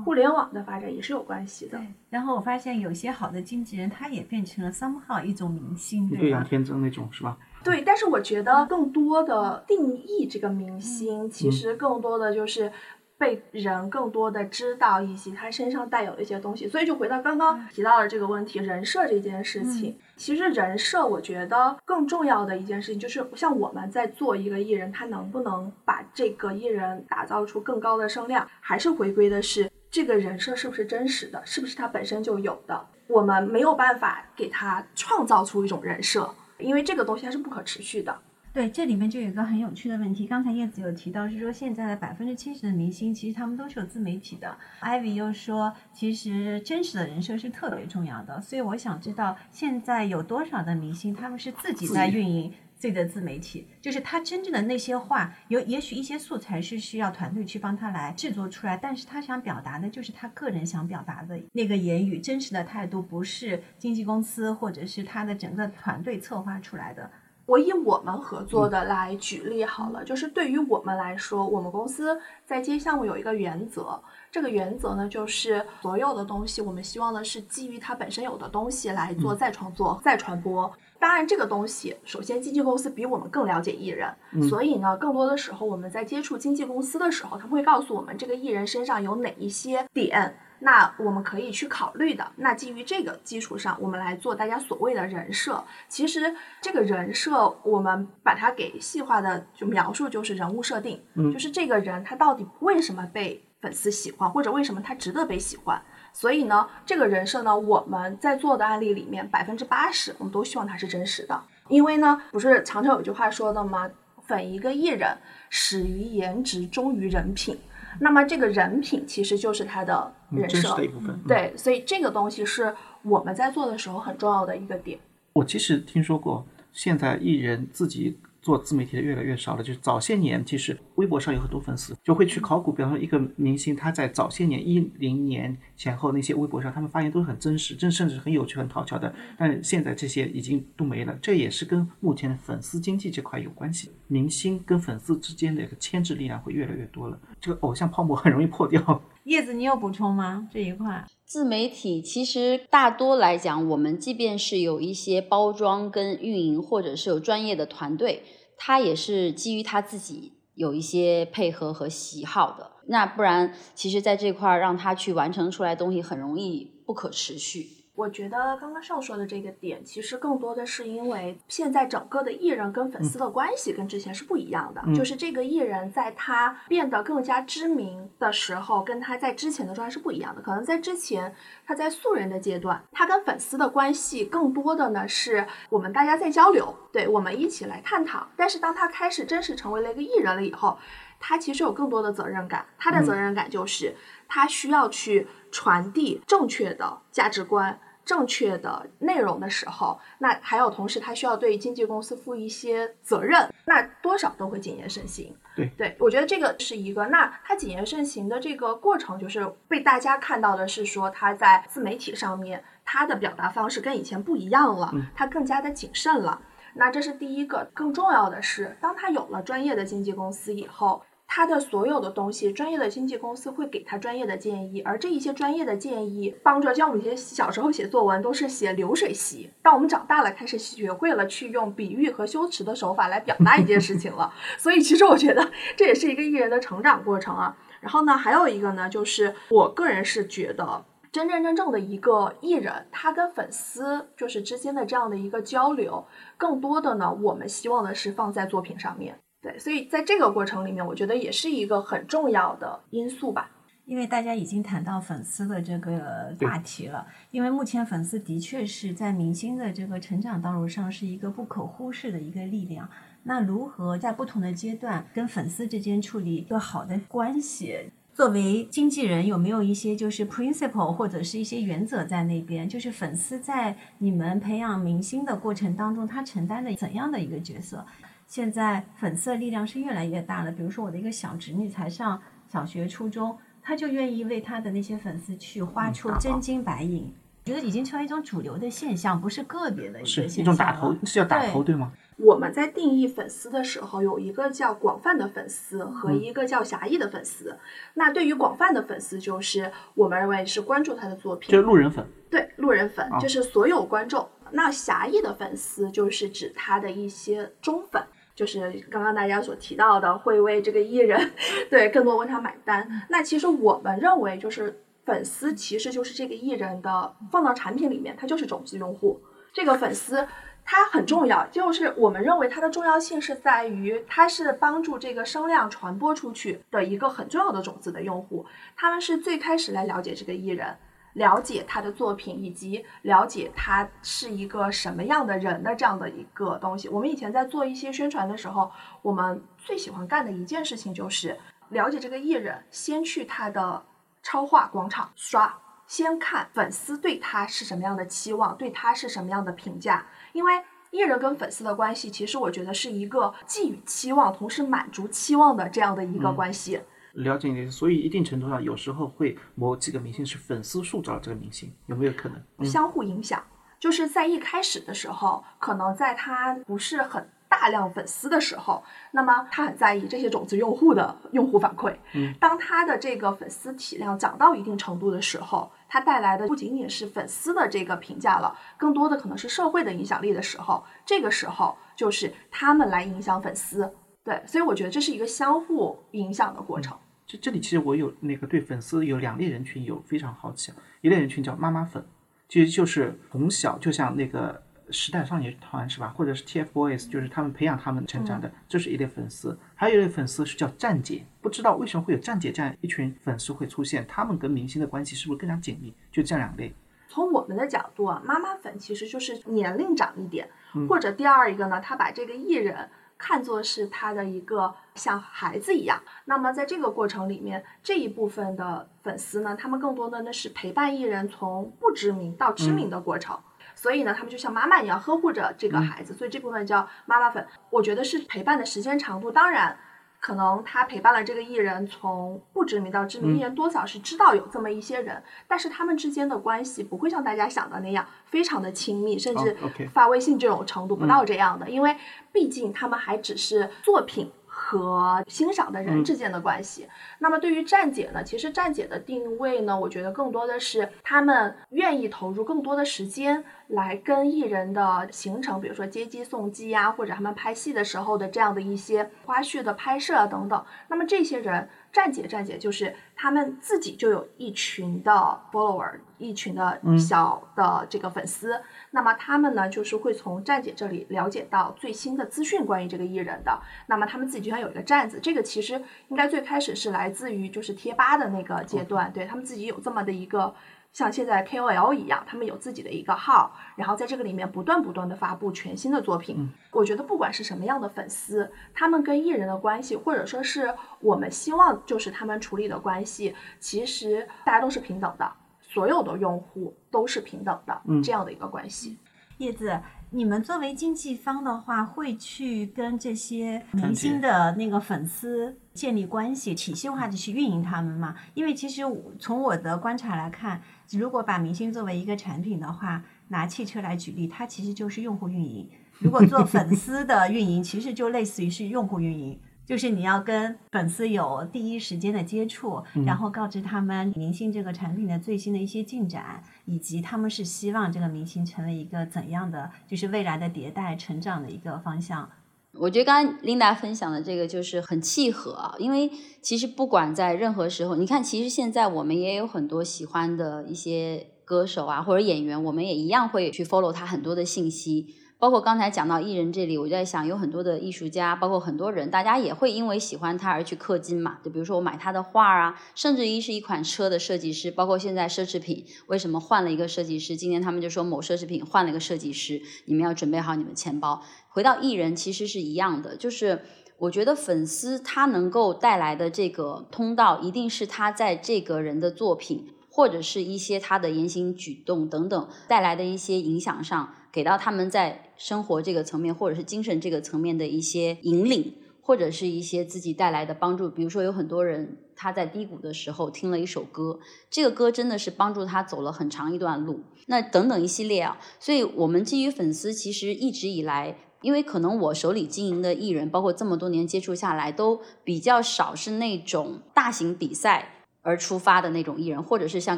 互联网的发展也是有关系的。然后我发现有些好的经纪人，他也变成了 somehow 一种明星，对杨天真那种是吧？对，但是我觉得更多的定义这个明星，其实更多的就是。被人更多的知道以及他身上带有的一些东西，所以就回到刚刚提到的这个问题，人设这件事情。其实人设，我觉得更重要的一件事情就是，像我们在做一个艺人，他能不能把这个艺人打造出更高的声量，还是回归的是这个人设是不是真实的，是不是他本身就有的。我们没有办法给他创造出一种人设，因为这个东西它是不可持续的。对，这里面就有一个很有趣的问题。刚才叶子有提到，是说现在的百分之七十的明星，其实他们都是有自媒体的。Ivy 又说，其实真实的人设是特别重要的。所以我想知道，现在有多少的明星，他们是自己在运营自己的自媒体？就是他真正的那些话，有也许一些素材是需要团队去帮他来制作出来，但是他想表达的就是他个人想表达的那个言语，真实的态度，不是经纪公司或者是他的整个团队策划出来的。我以我们合作的来举例好了，就是对于我们来说，我们公司在接项目有一个原则，这个原则呢，就是所有的东西，我们希望的是基于它本身有的东西来做再创作、再传播。当然，这个东西首先经纪公司比我们更了解艺人，所以呢，更多的时候我们在接触经纪公司的时候，他们会告诉我们这个艺人身上有哪一些点。那我们可以去考虑的。那基于这个基础上，我们来做大家所谓的人设。其实这个人设，我们把它给细化的就描述，就是人物设定。嗯，就是这个人他到底为什么被粉丝喜欢，或者为什么他值得被喜欢。所以呢，这个人设呢，我们在做的案例里面，百分之八十我们都希望他是真实的。因为呢，不是常常有句话说的吗？粉一个艺人，始于颜值，忠于人品。那么这个人品其实就是他的人设的一部分，对，所以这个东西是我们在做的时候很重要的一个点。我其实听说过，现在艺人自己。做自媒体的越来越少了，就是早些年，其实微博上有很多粉丝就会去考古，比方说一个明星，他在早些年一零年前后那些微博上，他们发言都是很真实，真甚至很有趣、很讨巧的。但现在这些已经都没了，这也是跟目前的粉丝经济这块有关系。明星跟粉丝之间的一个牵制力量会越来越多了，这个偶像泡沫很容易破掉。叶子，你有补充吗？这一块？自媒体其实大多来讲，我们即便是有一些包装跟运营，或者是有专业的团队，他也是基于他自己有一些配合和喜好的。那不然，其实在这块儿让他去完成出来东西，很容易不可持续。我觉得刚刚上说的这个点，其实更多的是因为现在整个的艺人跟粉丝的关系跟之前是不一样的。就是这个艺人在他变得更加知名的时候，跟他在之前的状态是不一样的。可能在之前他在素人的阶段，他跟粉丝的关系更多的呢是我们大家在交流，对我们一起来探讨。但是当他开始真实成为了一个艺人了以后，他其实有更多的责任感。他的责任感就是他需要去传递正确的价值观。正确的内容的时候，那还有同时他需要对经纪公司负一些责任，那多少都会谨言慎行。对对，我觉得这个是一个。那他谨言慎行的这个过程，就是被大家看到的是说他在自媒体上面他的表达方式跟以前不一样了，他更加的谨慎了。那这是第一个。更重要的是，当他有了专业的经纪公司以后。他的所有的东西，专业的经纪公司会给他专业的建议，而这一些专业的建议，帮助像我们以前小时候写作文都是写流水席，当我们长大了，开始学会了去用比喻和修辞的手法来表达一件事情了。所以其实我觉得这也是一个艺人的成长过程啊。然后呢，还有一个呢，就是我个人是觉得，真真正正的一个艺人，他跟粉丝就是之间的这样的一个交流，更多的呢，我们希望的是放在作品上面。对，所以在这个过程里面，我觉得也是一个很重要的因素吧。因为大家已经谈到粉丝的这个话题了，因为目前粉丝的确是在明星的这个成长道路上是一个不可忽视的一个力量。那如何在不同的阶段跟粉丝之间处理一个好的关系？作为经纪人，有没有一些就是 principle 或者是一些原则在那边？就是粉丝在你们培养明星的过程当中，他承担的怎样的一个角色？现在粉丝的力量是越来越大了。比如说，我的一个小侄女才上小学、初中，她就愿意为她的那些粉丝去花出真金白银。觉得已经成为一种主流的现象，不是个别的一个现象。是一种打头，是叫打头对吗？我们在定义粉丝的时候，有一个叫广泛的粉丝和一个叫狭义的粉丝。那对于广泛的粉丝，就是我们认为是关注他的作品，就是路人粉。对，路人粉就是所有观众。那狭义的粉丝就是指他的一些忠粉。就是刚刚大家所提到的，会为这个艺人，对更多为他买单。那其实我们认为，就是粉丝其实就是这个艺人的，放到产品里面，他就是种子用户。这个粉丝他很重要，就是我们认为它的重要性是在于，它是帮助这个声量传播出去的一个很重要的种子的用户。他们是最开始来了解这个艺人。了解他的作品，以及了解他是一个什么样的人的这样的一个东西。我们以前在做一些宣传的时候，我们最喜欢干的一件事情就是了解这个艺人，先去他的超话广场刷，先看粉丝对他是什么样的期望，对他是什么样的评价。因为艺人跟粉丝的关系，其实我觉得是一个寄予期望，同时满足期望的这样的一个关系。了解你，所以一定程度上，有时候会某几个明星是粉丝塑造了这个明星，有没有可能相互影响？就是在一开始的时候，可能在他不是很大量粉丝的时候，那么他很在意这些种子用户的用户反馈。嗯，当他的这个粉丝体量涨到一定程度的时候，他带来的不仅仅是粉丝的这个评价了，更多的可能是社会的影响力的时候，这个时候就是他们来影响粉丝。对，所以我觉得这是一个相互影响的过程。这这里其实我有那个对粉丝有两类人群有非常好奇，一类人群叫妈妈粉，其实就是从小就像那个时代少年团是吧，或者是 TFBOYS，就是他们培养他们成长的，这是一类粉丝。还有一类粉丝是叫站姐，不知道为什么会有站姐这样一群粉丝会出现，他们跟明星的关系是不是更加紧密？就这两类。从我们的角度啊，妈妈粉其实就是年龄长一点，或者第二一个呢，他把这个艺人。看作是他的一个像孩子一样，那么在这个过程里面，这一部分的粉丝呢，他们更多的呢是陪伴艺人从不知名到知名的过程，所以呢，他们就像妈妈一样呵护着这个孩子，所以这部分叫妈妈粉。我觉得是陪伴的时间长度，当然。可能他陪伴了这个艺人从不知名到知名，艺人多少是知道有这么一些人，但是他们之间的关系不会像大家想的那样非常的亲密，甚至发微信这种程度不到这样的，因为毕竟他们还只是作品和欣赏的人嗯之间的关系。那么对于站姐呢，其实站姐的定位呢，我觉得更多的是他们愿意投入更多的时间来跟艺人的行程，比如说接机送机呀、或者他们拍戏的时候的这样的一些花絮的拍摄啊等等。那么这些人，站姐站姐就是他们自己就有一群的 follower，一群的嗯小的这个粉丝。那么他们呢，就是会从站姐这里了解到最新的资讯关于这个艺人的。那么他们自己就像有一个站子，这个其实应该最开始是来自于就是贴吧的那个阶段，对他们自己有这么的一个。像现在 KOL 一样，他们有自己的一个号，然后在这个里面不断不断的发布全新的作品。我觉得不管是什么样的粉丝，他们跟艺人的关系，或者说是我们希望就是他们处理的关系，其实大家都是平等的，所有的用户都是平等的，嗯这样的一个关系。叶子，你们作为经纪方的话，会去跟这些明星的那个粉丝建立关系，体系化的去运营他们吗？因为其实我从我的观察来看，如果把明星作为一个产品的话，拿汽车来举例，它其实就是用户运营。如果做粉丝的运营，其实就类似于是用户运营。就是你要跟粉丝有第一时间的接触，然后告知他们明星这个产品的最新的一些进展，以及他们是希望这个明星成为一个怎样的，就是未来的迭代成长的一个方向。我觉得刚刚琳达分享的这个就是很契合啊，因为其实不管在任何时候，你看，其实现在我们也有很多喜欢的一些歌手啊或者演员，我们也一样会去 follow 他很多的信息。包括刚才讲到艺人这里，我就在想，有很多的艺术家，包括很多人，大家也会因为喜欢他而去氪金嘛。就比如说我买他的画啊，甚至于是一款车的设计师，包括现在奢侈品为什么换了一个设计师？今天他们就说某奢侈品换了一个设计师，你们要准备好你们钱包。回到艺人，其实是一样的，就是我觉得粉丝他能够带来的这个通道，一定是他在这个人的作品。或者是一些他的言行举动等等带来的一些影响上，给到他们在生活这个层面或者是精神这个层面的一些引领，或者是一些自己带来的帮助。比如说，有很多人他在低谷的时候听了一首歌，这个歌真的是帮助他走了很长一段路。那等等一系列啊，所以我们基于粉丝，其实一直以来。因为可能我手里经营的艺人，包括这么多年接触下来，都比较少是那种大型比赛而出发的那种艺人，或者是像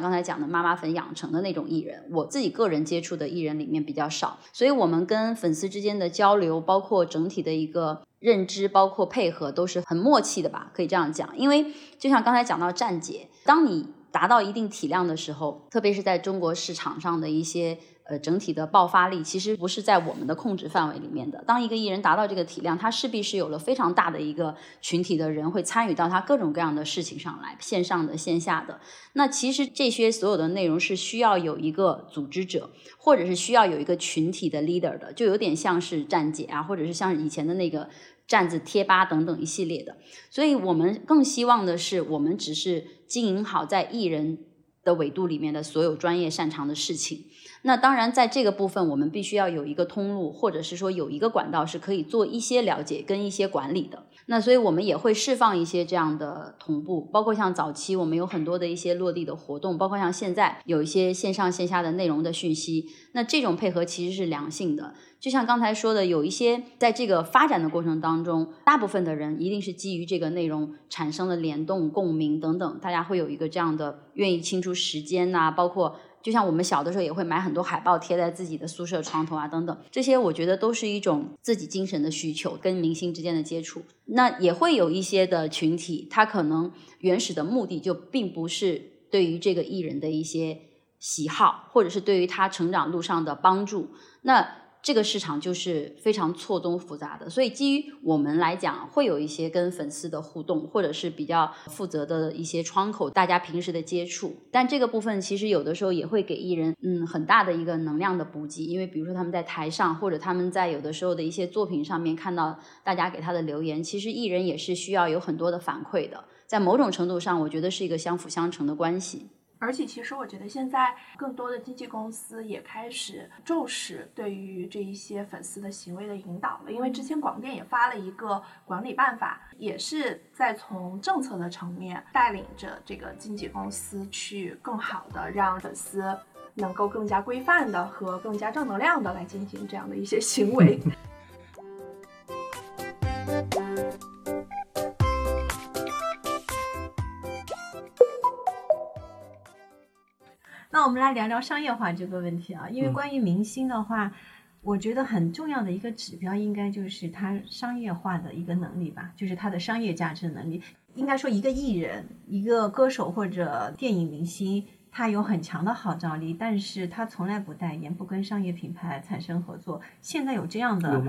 刚才讲的妈妈粉养成的那种艺人，我自己个人接触的艺人里面比较少，所以我们跟粉丝之间的交流，包括整体的一个认知，包括配合，都是很默契的吧，可以这样讲。因为就像刚才讲到站姐，当你达到一定体量的时候，特别是在中国市场上的一些。呃，整体的爆发力其实不是在我们的控制范围里面的。当一个艺人达到这个体量，他势必是有了非常大的一个群体的人会参与到他各种各样的事情上来，线上的、线下的。那其实这些所有的内容是需要有一个组织者，或者是需要有一个群体的 leader 的，就有点像是站姐啊，或者是像以前的那个站子、贴吧等等一系列的。所以我们更希望的是，我们只是经营好在艺人的维度里面的所有专业擅长的事情。那当然，在这个部分，我们必须要有一个通路，或者是说有一个管道是可以做一些了解跟一些管理的。那所以我们也会释放一些这样的同步，包括像早期我们有很多的一些落地的活动，包括像现在有一些线上线下的内容的讯息。那这种配合其实是良性的，就像刚才说的，有一些在这个发展的过程当中，大部分的人一定是基于这个内容产生了联动、共鸣等等，大家会有一个这样的愿意清出时间呐、包括。就像我们小的时候也会买很多海报贴在自己的宿舍床头啊，等等，这些我觉得都是一种自己精神的需求，跟明星之间的接触。那也会有一些的群体，他可能原始的目的就并不是对于这个艺人的一些喜好，或者是对于他成长路上的帮助。那这个市场就是非常错综复杂的，所以基于我们来讲，会有一些跟粉丝的互动，或者是比较负责的一些窗口，大家平时的接触。但这个部分其实有的时候也会给艺人嗯很大的一个能量的补给，因为比如说他们在台上，或者他们在有的时候的一些作品上面看到大家给他的留言，其实艺人也是需要有很多的反馈的。在某种程度上，我觉得是一个相辅相成的关系。而且，其实我觉得现在更多的经纪公司也开始重视对于这一些粉丝的行为的引导了。因为之前广电也发了一个管理办法，也是在从政策的层面带领着这个经纪公司去更好的让粉丝能够更加规范的和更加正能量的来进行这样的一些行为。那我们来聊聊商业化这个问题啊，因为嗯关于明星的话，我觉得很重要的一个指标应该就是他商业化的一个能力吧，就是他的商业价值能力。应该说，一个艺人、一个歌手或者电影明星，他有很强的号召力，但是他从来不代言，不跟商业品牌产生合作。现在有这样的？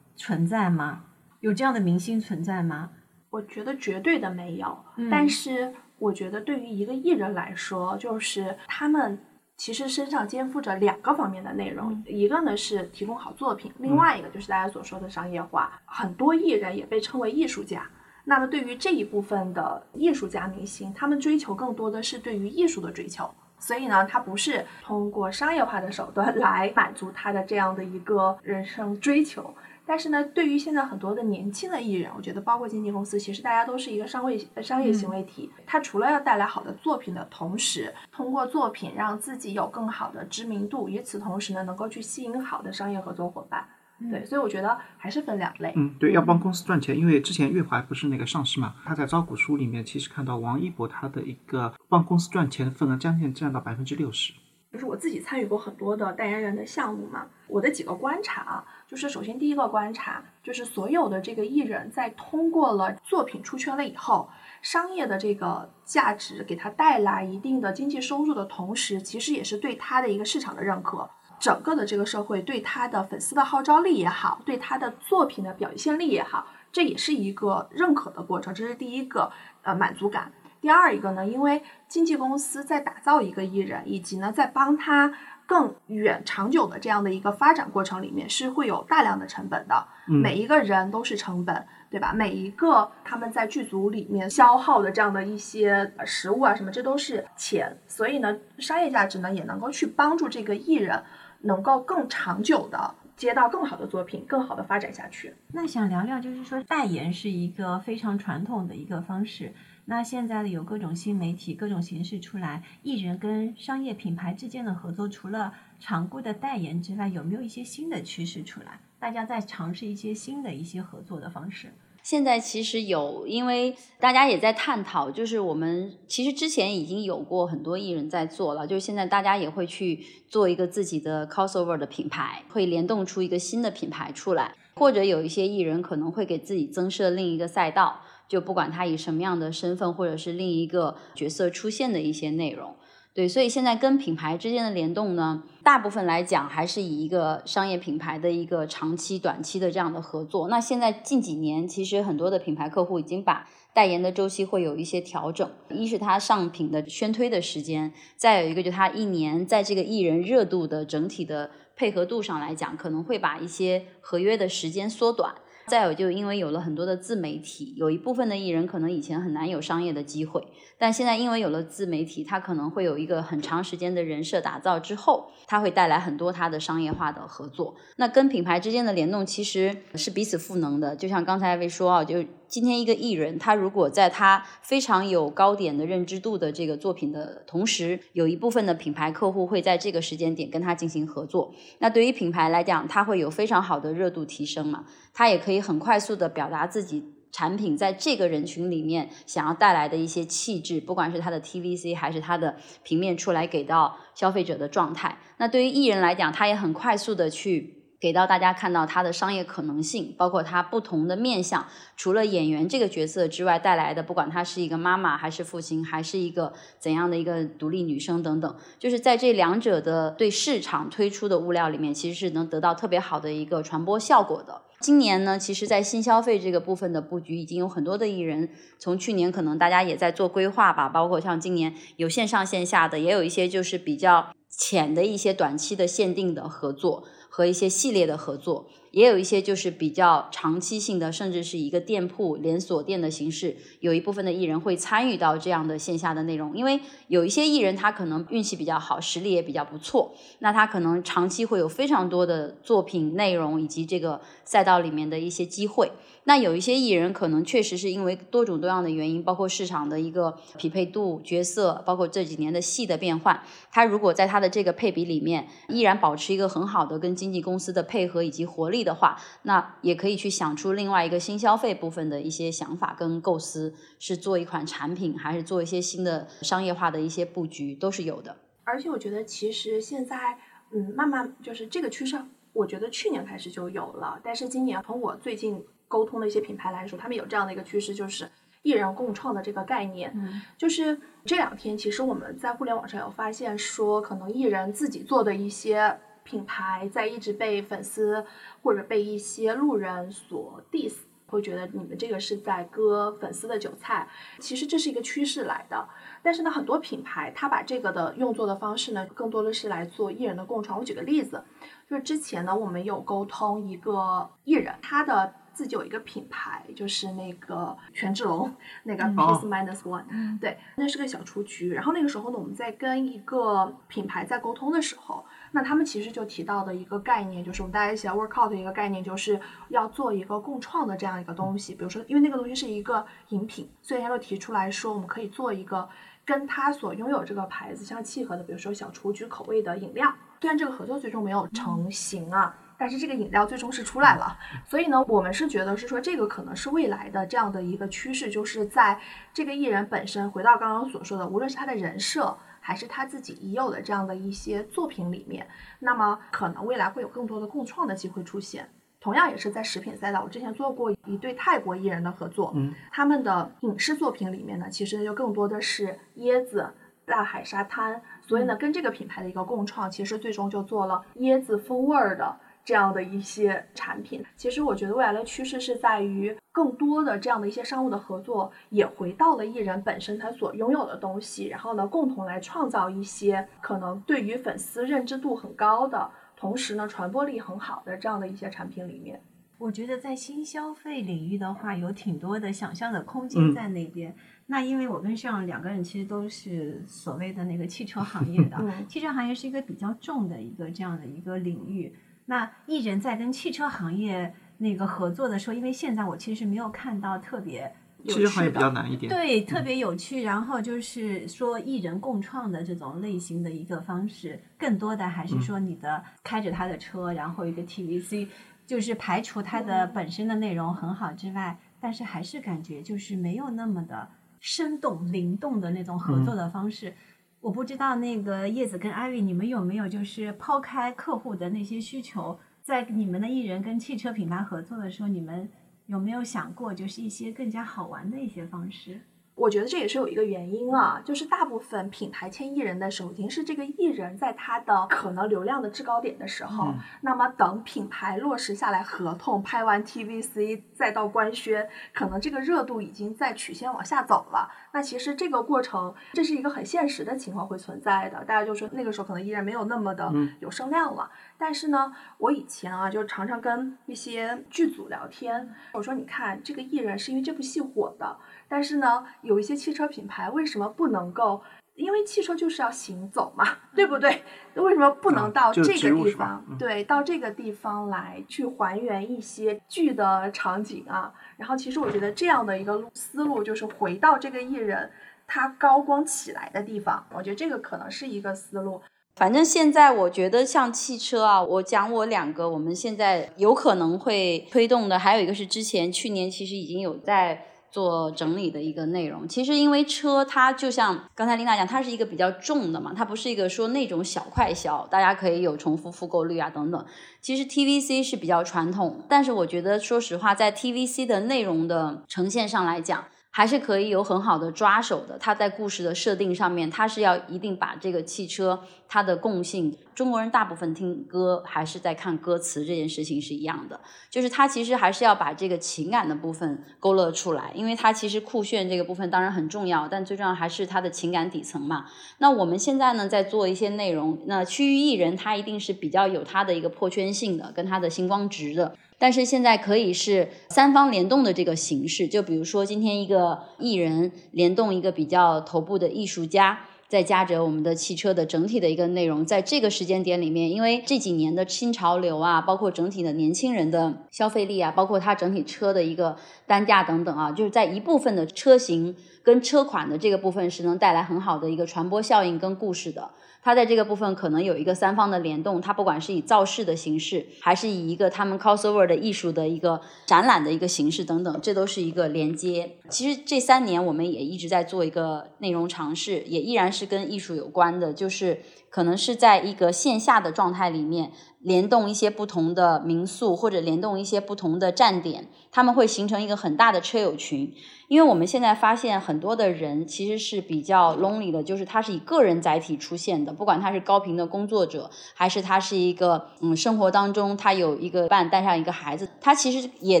存在吗？有这样的明星存在吗？我觉得绝对的没有，嗯但是我觉得对于一个艺人来说，就是他们其实身上肩负着两个方面的内容，嗯一个呢是提供好作品，另外一个就是大家所说的商业化。很多艺人也被称为艺术家。那么对于这一部分的艺术家明星，他们追求更多的是对于艺术的追求。所以呢，他不是通过商业化的手段来满足他的这样的一个人生追求，但是呢，对于现在很多的年轻的艺人，我觉得包括经纪公司，其实大家都是一个商业商业行为体。它除了要带来好的作品的同时，通过作品让自己有更好的知名度，与此同时呢，能够去吸引好的商业合作伙伴。对，所以我觉得还是分两类。嗯，对，要帮公司赚钱，因为之前月华不是那个上市嘛，他在招股书里面其实看到王一博他的一个帮公司赚钱的份额将近占到百分之六十。就是我自己参与过很多的代言人的项目嘛，我的几个观察啊，就是首先第一个观察就是所有的这个艺人在通过了作品出圈了以后，商业的这个价值给他带来一定的经济收入的同时，其实也是对他的一个市场的认可。整个的这个社会对他的粉丝的号召力也好，对他的作品的表现力也好，这也是一个认可的过程，这是第一个呃满足感。第二一个呢，因为经纪公司在打造一个艺人，以及呢在帮他更远长久的这样的一个发展过程里面，是会有大量的成本的。嗯每一个人都是成本，对吧？每一个他们在剧组里面消耗的这样的一些呃食物啊什么，这都是钱。所以呢，商业价值呢也能够去帮助这个艺人能够更长久的接到更好的作品，更好的发展下去。那想聊聊，就是说代言是一个非常传统的一个方式。那现在呢，有各种新媒体、各种形式出来，艺人跟商业品牌之间的合作，除了常规的代言之外，有没有一些新的趋势出来？大家在尝试一些新的一些合作的方式。现在其实有，因为大家也在探讨，就是我们其实之前已经有过很多艺人在做了，就是现在大家也会去做一个自己的 crossover 的品牌，会联动出一个新的品牌出来，或者有一些艺人可能会给自己增设另一个赛道，就不管他以什么样的身份或者是另一个角色出现的一些内容。对，所以现在跟品牌之间的联动呢，大部分来讲还是以一个商业品牌的一个长期、短期的这样的合作。那现在近几年，其实很多的品牌客户已经把代言的周期会有一些调整，一是它上品的宣推的时间，再有一个就它一年在这个艺人热度的整体的配合度上来讲，可能会把一些合约的时间缩短。再有就因为有了很多的自媒体，有一部分的艺人可能以前很难有商业的机会，但现在因为有了自媒体，他可能会有一个很长时间的人设打造之后，他会带来很多他的商业化的合作。那跟品牌之间的联动其实是彼此赋能的，就像刚才魏说啊，就今天一个艺人，他如果在他非常有高点的认知度的这个作品的同时，有一部分的品牌客户会在这个时间点跟他进行合作。那对于品牌来讲，它会有非常好的热度提升嘛，它也可以很快速的表达自己。产品在这个人群里面想要带来的一些气质，不管是它的 TVC 还是它的平面出来给到消费者的状态，那对于艺人来讲，他也很快速的去。给到大家看到它的商业可能性，包括它不同的面向，除了演员这个角色之外带来的，不管她是一个妈妈，还是父亲，还是一个怎样的一个独立女生等等，就是在这两者的对市场推出的物料里面，其实是能得到特别好的一个传播效果的。今年呢，其实，在新消费这个部分的布局，已经有很多的艺人，从去年可能大家也在做规划吧，包括像今年有线上线下的，也有一些就是比较浅的一些短期的限定的合作。和一些系列的合作，也有一些就是比较长期性的，甚至是一个店铺连锁店的形式，有一部分的艺人会参与到这样的线下的内容，因为有一些艺人他可能运气比较好，实力也比较不错，那他可能长期会有非常多的作品内容以及这个赛道里面的一些机会。那有一些艺人可能确实是因为多种多样的原因，包括市场的一个匹配度、角色，包括这几年的戏的变换，他如果在他的这个配比里面依然保持一个很好的跟经纪公司的配合以及活力的话，那也可以去想出另外一个新消费部分的一些想法跟构思，是做一款产品，还是做一些新的商业化的一些布局，都是有的。而且我觉得其实现在，嗯，慢慢就是这个趋势，我觉得去年开始就有了，但是今年从我最近沟通的一些品牌来说，他们有这样的一个趋势，就是艺人共创的这个概念。嗯就是这两天，其实我们在互联网上有发现说，可能艺人自己做的一些品牌，在一直被粉丝或者被一些路人所 diss，会觉得你们这个是在割粉丝的韭菜。其实这是一个趋势来的，但是呢，很多品牌它把这个的用作的方式呢，更多的是来做艺人的共创。我举个例子，就是之前呢，我们有沟通一个艺人，他的。自己有一个品牌，就是那个权志龙，那个嗯 Peace Minus One，、嗯对，那是个小雏菊。然后那个时候呢，我们在跟一个品牌在沟通的时候，那他们其实就提到的一个概念，就是我们大家一起来 work out 的一个概念，就是要做一个共创的这样一个东西。比如说，因为那个东西是一个饮品，所以他就提出来说，我们可以做一个跟他所拥有这个牌子相契合的，比如说小雏菊口味的饮料。虽然这个合作最终没有成型啊。但是这个饮料最终是出来了，所以呢，我们是觉得是说这个可能是未来的这样的一个趋势，就是在这个艺人本身，回到刚刚所说的，无论是他的人设，还是他自己已有的这样的一些作品里面，那么可能未来会有更多的共创的机会出现。同样也是在食品赛道，我之前做过一对泰国艺人的合作，嗯，他们的影视作品里面呢，其实就更多的是椰子。大海沙滩，所以呢，跟这个品牌的一个共创，其实最终就做了椰子风味儿的这样的一些产品。其实我觉得未来的趋势是在于更多的这样的一些商务的合作，也回到了艺人本身他所拥有的东西，然后呢，共同来创造一些可能对于粉丝认知度很高的，同时呢，传播力很好的这样的一些产品里面。我觉得在新消费领域的话，有挺多的想象的空嗯间在那边。那因为我跟上两个人其实都是所谓的那个汽车行业的，嗯汽车行业是一个比较重的一个这样的一个领域。那艺人在跟汽车行业那个合作的时候，因为现在我其实没有看到特别有其实行业比趣的较难一点。对，特别有趣。然后就是说艺人共创的这种类型的一个方式，更多的还是说你的开着他的车，然后一个 TVC，就是排除它的本身的内容很好之外，但是还是感觉就是没有那么的生动灵动的那种合作的方式。我不知道那个叶子跟艾薇，你们有没有就是抛开客户的那些需求，在你们的艺人跟汽车品牌合作的时候，你们有没有想过就是一些更加好玩的一些方式？我觉得这也是有一个原因啊，就是大部分品牌签艺人的时候，已经是这个艺人在他的可能流量的制高点的时候。嗯那么等品牌落实下来合同，拍完 TVC 再到官宣，可能这个热度已经在曲线往下走了。那其实这个过程，这是一个很现实的情况会存在的。大家就说那个时候可能依然没有那么的嗯有声量了。但是呢，我以前啊，就常常跟一些剧组聊天，我说你看这个艺人是因为这部戏火的，但是呢，有一些汽车品牌为什么不能够？因为汽车就是要行走嘛，对不对？为什么不能到这个地方？嗯对，到这个地方来去还原一些剧的场景啊。然后，其实我觉得这样的一个路思路，就是回到这个艺人他高光起来的地方，我觉得这个可能是一个思路。反正现在我觉得像汽车啊，我讲我两个，我们现在有可能会推动的，还有一个是之前去年其实已经有在做整理的一个内容。其实因为车它就像刚才琳达讲，它是一个比较重的嘛，它不是一个说那种小快销，大家可以有重复复购率啊等等。其实 TVC 是比较传统，但是我觉得说实话，在 TVC 的内容的呈现上来讲。还是可以有很好的抓手的。它在故事的设定上面，它是要一定把这个汽车它的共性，中国人大部分听歌还是在看歌词这件事情是一样的，就是它其实还是要把这个情感的部分勾勒出来，因为它其实酷炫这个部分当然很重要，但最重要还是它的情感底层嘛。那我们现在呢，在做一些内容，那区域艺人他一定是比较有他的一个破圈性的，跟他的星光值的。但是现在可以是三方联动的这个形式，就比如说今天一个艺人联动一个比较头部的艺术家，再加着我们的汽车的整体的一个内容，在这个时间点里面，因为这几年的新潮流啊，包括整体的年轻人的消费力啊，包括它整体车的一个单价等等啊，就是在一部分的车型跟车款的这个部分是能带来很好的一个传播效应跟故事的。它在这个部分可能有一个三方的联动，它不管是以造势的形式，还是以一个他们 crossover 的艺术的一个展览的一个形式等等，这都是一个连接。其实这三年我们也一直在做一个内容尝试，也依然是是跟艺术有关的，就是可能是在一个线下的状态里面，联动一些不同的民宿或者联动一些不同的站点，他们会形成一个很大的车友群。因为我们现在发现很多的人其实是比较 lonely 的，就是他是以个人载体出现的，不管他是高频的工作者，还是他是一个嗯生活当中他有一个伴带上一个孩子，他其实也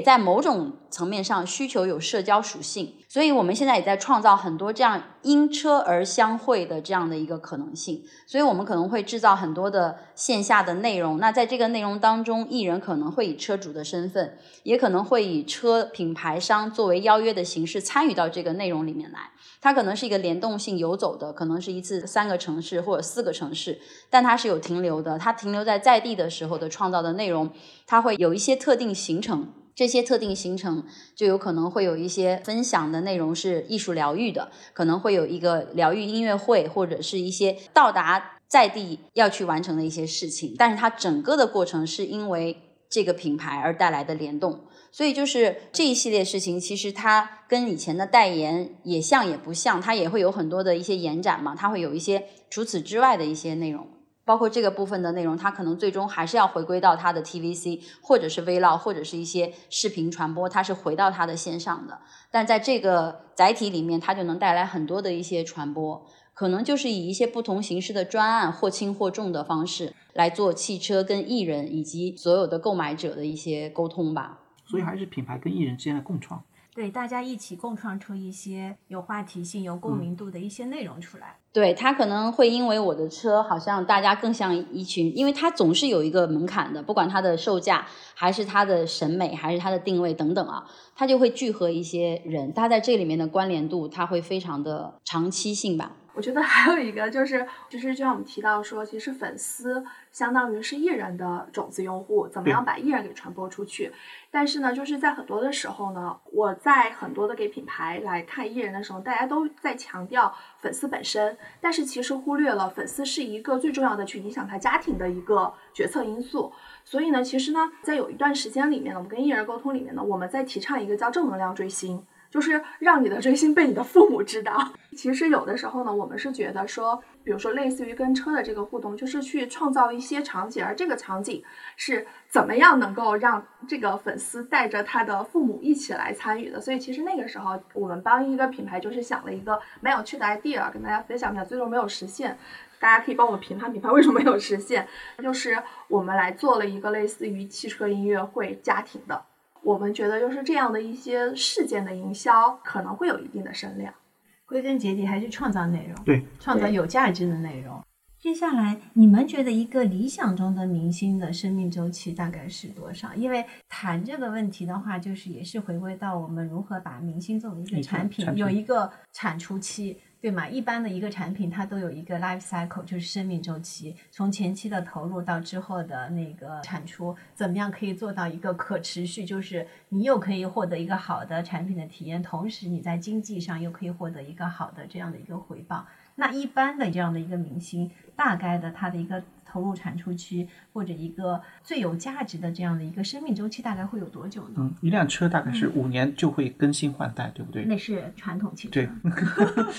在某种层面上需求有社交属性。所以我们现在也在创造很多这样因车而相会的这样的一个可能性。所以我们可能会制造很多的线下的内容。那在这个内容当中，艺人可能会以车主的身份，也可能会以车品牌商作为邀约的形式。参与到这个内容里面来，它可能是一个联动性游走的，可能是一次三个城市或者四个城市，但它是有停留的。它停留在在地的时候的创造的内容，它会有一些特定行程，这些特定行程就有可能会有一些分享的内容是艺术疗愈的，可能会有一个疗愈音乐会，或者是一些到达在地要去完成的一些事情。但是它整个的过程是因为这个品牌而带来的联动。所以就是这一系列事情，其实它跟以前的代言也像也不像，它也会有很多的一些延展嘛，它会有一些除此之外的一些内容，包括这个部分的内容，它可能最终还是要回归到它的 TVC 或者是 Vlog 或者是一些视频传播，它是回到它的线上的，但在这个载体里面，它就能带来很多的一些传播，可能就是以一些不同形式的专案或轻或重的方式来做汽车跟艺人以及所有的购买者的一些沟通吧。所以还是品牌跟艺人之间的共创，对，大家一起共创出一些有话题性、有共鸣度的一些内容出来。对他可能会因为我的车好像大家更像一群，因为它总是有一个门槛的，不管它的售价还是它的审美还是它的定位等等啊，它就会聚合一些人，它在这里面的关联度它会非常的长期性吧。我觉得还有一个就是，其实就像我们提到说，其实粉丝相当于是艺人的种子用户，怎么样把艺人给传播出去？但是呢，就是在很多的时候呢，我在很多的给品牌来看艺人的时候，大家都在强调粉丝本身，但是其实忽略了粉丝是一个最重要的去影响他家庭的一个决策因素。所以呢，其实呢，在有一段时间里面呢，我们跟艺人沟通里面呢，我们在提倡一个叫正能量追星。就是让你的追星被你的父母知道。其实有的时候呢，我们是觉得说，比如说类似于跟车的这个互动，就是去创造一些场景，而这个场景是怎么样能够让这个粉丝带着他的父母一起来参与的。所以其实那个时候，我们帮一个品牌就是想了一个蛮有趣的 idea，跟大家分享一下，最终没有实现。大家可以帮我评判评判为什么没有实现。就是我们来做了一个类似于汽车音乐会家庭的。我们觉得，就是这样的一些事件的营销可能会有一定的声量。归根结底还是创造内容，对，创造有价值的内容。接下来，你们觉得一个理想中的明星的生命周期大概是多少？因为谈这个问题的话，就是也是回归到我们如何把明星作为一个产品，有一个产出期。对嘛？一般的一个产品，它都有一个 life cycle，就是生命周期。从前期的投入到之后的那个产出，怎么样可以做到一个可持续？就是你又可以获得一个好的产品的体验，同时你在经济上又可以获得一个好的这样的一个回报。那一般的这样的一个明星，大概的他的一个。投入产出期或者一个最有价值的这样的一个生命周期大概会有多久呢？嗯，一辆车大概是五年就会更新换代，对不对？那是传统汽车。对，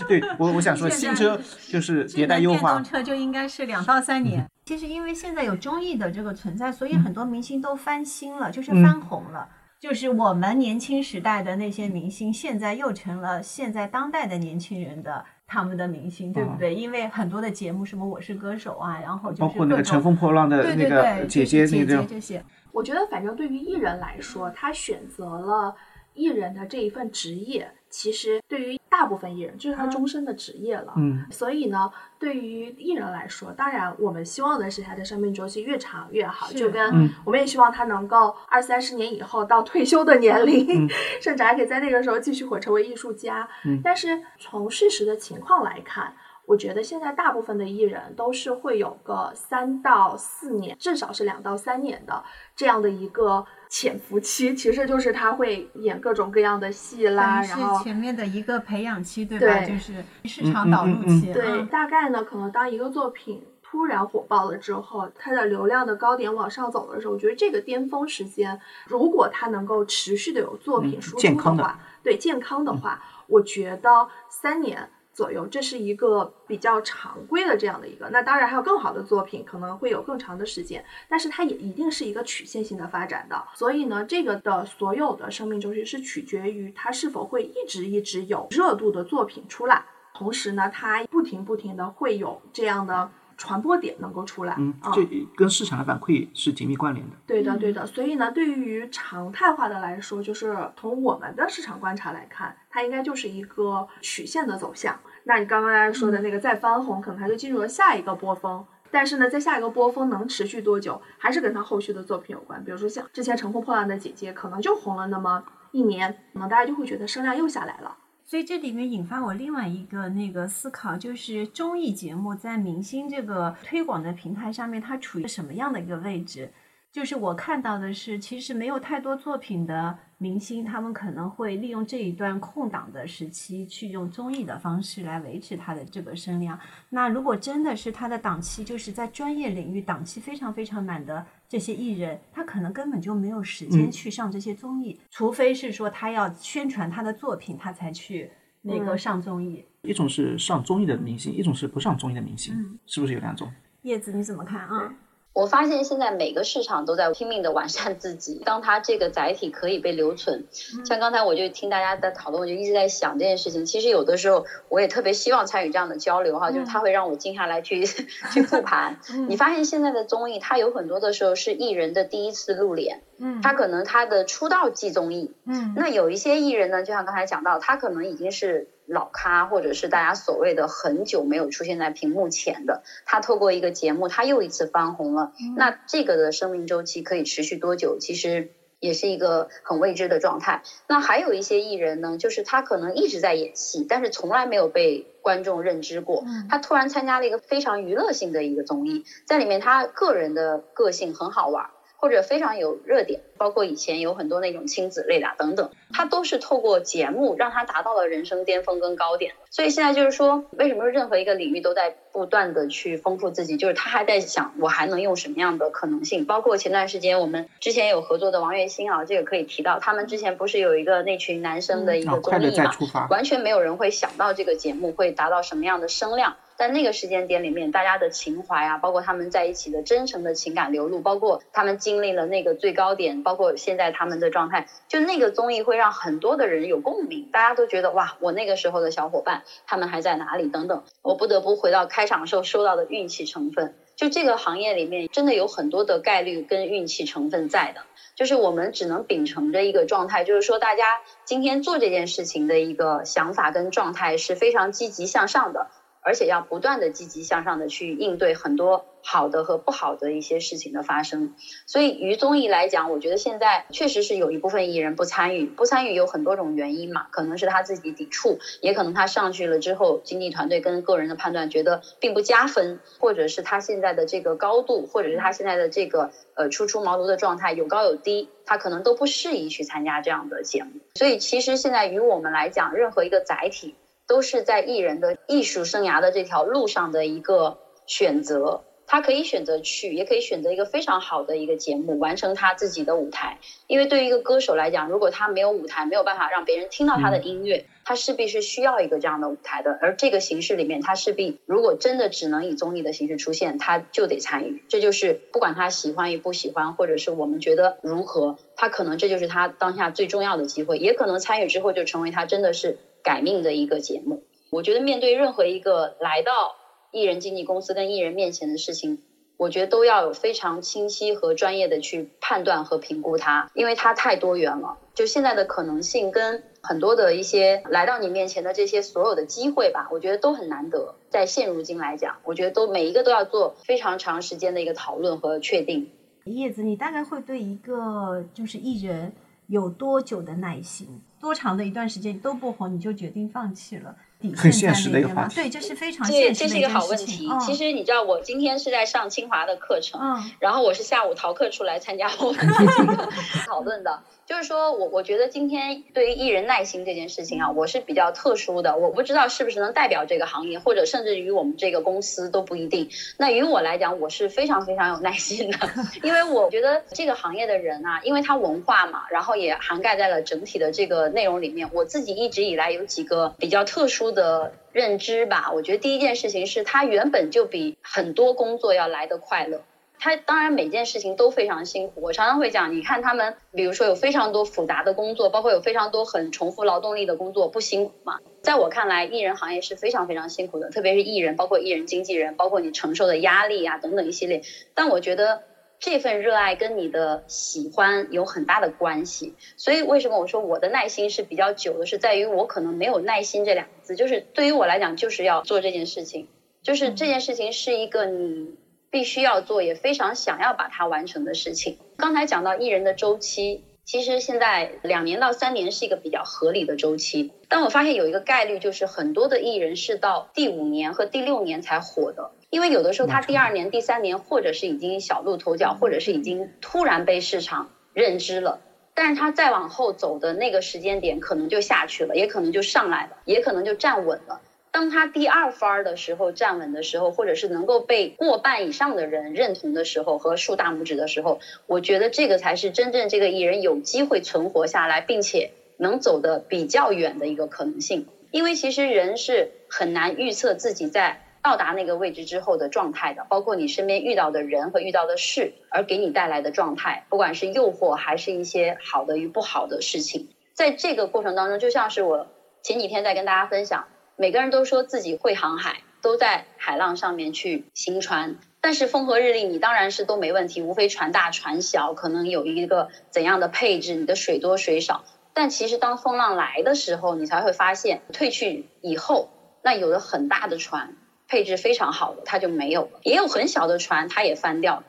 对我我想说 新车就是迭代优化。电动车就应该是两到三年。其实因为现在有综艺的这个存在，所以很多明星都翻新了，就是翻红了。就是我们年轻时代的那些明星，现在又成了现在当代的年轻人的。他们的明星对不对？因为很多的节目，什么《我是歌手》啊，然后包括那个《乘风破浪的那个姐姐》那个这些。我觉得，反正对于艺人来说，他选择了艺人的这一份职业。其实对于大部分艺人，这是他终身的职业了。嗯，所以呢，对于艺人来说，当然我们希望的是他的生命周期越长越好。就跟我们也希望他能够二三十年以后到退休的年龄，甚至还可以在那个时候继续活成为艺术家。嗯，但是从事实的情况来看，我觉得现在大部分的艺人都是会有个三到四年，至少是两到三年的这样的一个。潜伏期其实就是他会演各种各样的戏啦，然后前面的一个培养期，对吧？就是市场导入期。对，大概呢，可能当一个作品突然火爆了之后，它的流量的高点往上走的时候，我觉得这个巅峰时间，如果它能够持续的有作品输出的话，对健康的话，我觉得三年左右，这是一个比较常规的这样的一个。那当然还有更好的作品，可能会有更长的时间，但是它也一定是一个曲线性的发展的。所以呢，这个的所有的生命周期是取决于它是否会一直一直有热度的作品出来，同时呢，它不停不停的会有这样的。传播点能够出来，嗯，这跟市场的反馈是紧密关联的。对的，对的。所以呢，对于常态化的来说，就是从我们的市场观察来看，它应该就是一个曲线的走向。那你刚刚说的那个再翻红，可能它就进入了下一个波峰。但是呢，在下一个波峰能持续多久，还是跟它后续的作品有关。比如说像之前《乘风破浪的姐姐》，可能就红了那么一年，可能大家就会觉得声量又下来了。所以这里面引发我另外一个那个思考，就是综艺节目在明星这个推广的平台上面，它处于什么样的一个位置？就是我看到的是，其实没有太多作品的明星，他们可能会利用这一段空档的时期，去用综艺的方式来维持他的这个声量。那如果真的是他的档期，就是在专业领域档期非常非常满的这些艺人，他可能根本就没有时间去上这些综艺，除非是说他要宣传他的作品，他才去那个上综艺。一种是上综艺的明星，一种是不上综艺的明星，是不是有两种？叶子你怎么看啊？我发现现在每个市场都在拼命的完善自己。当它这个载体可以被留存，像刚才我就听大家在讨论，我就一直在想这件事情。其实有的时候我也特别希望参与这样的交流哈，就是它会让我静下来去 去复盘。你发现现在的综艺，它有很多的时候是艺人的第一次露脸，嗯，他可能他的出道即综艺，嗯，那有一些艺人呢，就像刚才讲到，他可能已经是。老咖，或者是大家所谓的很久没有出现在屏幕前的，他透过一个节目，他又一次翻红了。那这个的生命周期可以持续多久？其实也是一个很未知的状态。那还有一些艺人呢，就是他可能一直在演戏，但是从来没有被观众认知过。他突然参加了一个非常娱乐性的一个综艺，在里面他个人的个性很好玩。或者非常有热点，包括以前有很多那种亲子类的等等，他都是透过节目让他达到了人生巅峰跟高点。所以现在就是说，为什么任何一个领域都在不断的去丰富自己？就是他还在想，我还能用什么样的可能性？包括前段时间我们之前有合作的王栎鑫啊，这个可以提到，他们之前不是有一个那群男生的一个综艺嘛？完全没有人会想到这个节目会达到什么样的声量。在那个时间点里面，大家的情怀啊，包括他们在一起的真诚的情感流露，包括他们经历了那个最高点，包括现在他们的状态，就那个综艺会让很多的人有共鸣，大家都觉得哇，我那个时候的小伙伴，他们还在哪里等等。我不得不回到开开场时候收到的运气成分，就这个行业里面真的有很多的概率跟运气成分在的，就是我们只能秉承着一个状态，就是说大家今天做这件事情的一个想法跟状态是非常积极向上的。而且要不断的积极向上的去应对很多好的和不好的一些事情的发生，所以于综艺来讲，我觉得现在确实是有一部分艺人不参与，不参与有很多种原因嘛，可能是他自己抵触，也可能他上去了之后，经纪团队跟个人的判断觉得并不加分，或者是他现在的这个高度，或者是他现在的这个呃初出茅庐的状态有高有低，他可能都不适宜去参加这样的节目。所以其实现在于我们来讲，任何一个载体。都是在艺人的艺术生涯的这条路上的一个选择，他可以选择去，也可以选择一个非常好的一个节目，完成他自己的舞台。因为对于一个歌手来讲，如果他没有舞台，没有办法让别人听到他的音乐，他势必是需要一个这样的舞台的。而这个形式里面，他势必如果真的只能以综艺的形式出现，他就得参与。这就是不管他喜欢与不喜欢，或者是我们觉得如何，他可能这就是他当下最重要的机会，也可能参与之后就成为他真的是。改命的一个节目，我觉得面对任何一个来到艺人经纪公司跟艺人面前的事情，我觉得都要有非常清晰和专业的去判断和评估它，因为它太多元了。就现在的可能性跟很多的一些来到你面前的这些所有的机会吧，我觉得都很难得。在现如今来讲，我觉得都每一个都要做非常长时间的一个讨论和确定。叶子，你大概会对一个就是艺人有多久的耐心？多长的一段时间都不红，你就决定放弃了？很现实的一个话题，对，这是非常现实的一个好问题。其实你知道，我今天是在上清华的课程，然后我是下午逃课出来参加我们这个 讨论的。就是说我我觉得今天对于艺人耐心这件事情啊，我是比较特殊的，我不知道是不是能代表这个行业，或者甚至于我们这个公司都不一定。那于我来讲，我是非常非常有耐心的，因为我觉得这个行业的人啊，因为他文化嘛，然后也涵盖在了整体的这个内容里面。我自己一直以来有几个比较特殊的认知吧，我觉得第一件事情是，他原本就比很多工作要来得快乐。他当然每件事情都非常辛苦，我常常会讲，你看他们，比如说有非常多复杂的工作，包括有非常多很重复劳动力的工作，不辛苦吗？在我看来，艺人行业是非常非常辛苦的，特别是艺人，包括艺人经纪人，包括你承受的压力啊等等一系列。但我觉得这份热爱跟你的喜欢有很大的关系。所以为什么我说我的耐心是比较久的，是在于我可能没有耐心这两个字，就是对于我来讲，就是要做这件事情，就是这件事情是一个你。必须要做，也非常想要把它完成的事情。刚才讲到艺人的周期，其实现在两年到三年是一个比较合理的周期。但我发现有一个概率，就是很多的艺人是到第五年和第六年才火的，因为有的时候他第二年、第三年，或者是已经小露头角，或者是已经突然被市场认知了，但是他再往后走的那个时间点，可能就下去了，也可能就上来了，也可能就站稳了。当他第二番儿的时候站稳的时候，或者是能够被过半以上的人认同的时候和竖大拇指的时候，我觉得这个才是真正这个艺人有机会存活下来，并且能走得比较远的一个可能性。因为其实人是很难预测自己在到达那个位置之后的状态的，包括你身边遇到的人和遇到的事而给你带来的状态，不管是诱惑还是一些好的与不好的事情，在这个过程当中，就像是我前几天在跟大家分享。每个人都说自己会航海，都在海浪上面去行船。但是风和日丽，你当然是都没问题，无非船大船小，可能有一个怎样的配置，你的水多水少。但其实当风浪来的时候，你才会发现，退去以后，那有的很大的船，配置非常好的，它就没有了；也有很小的船，它也翻掉了。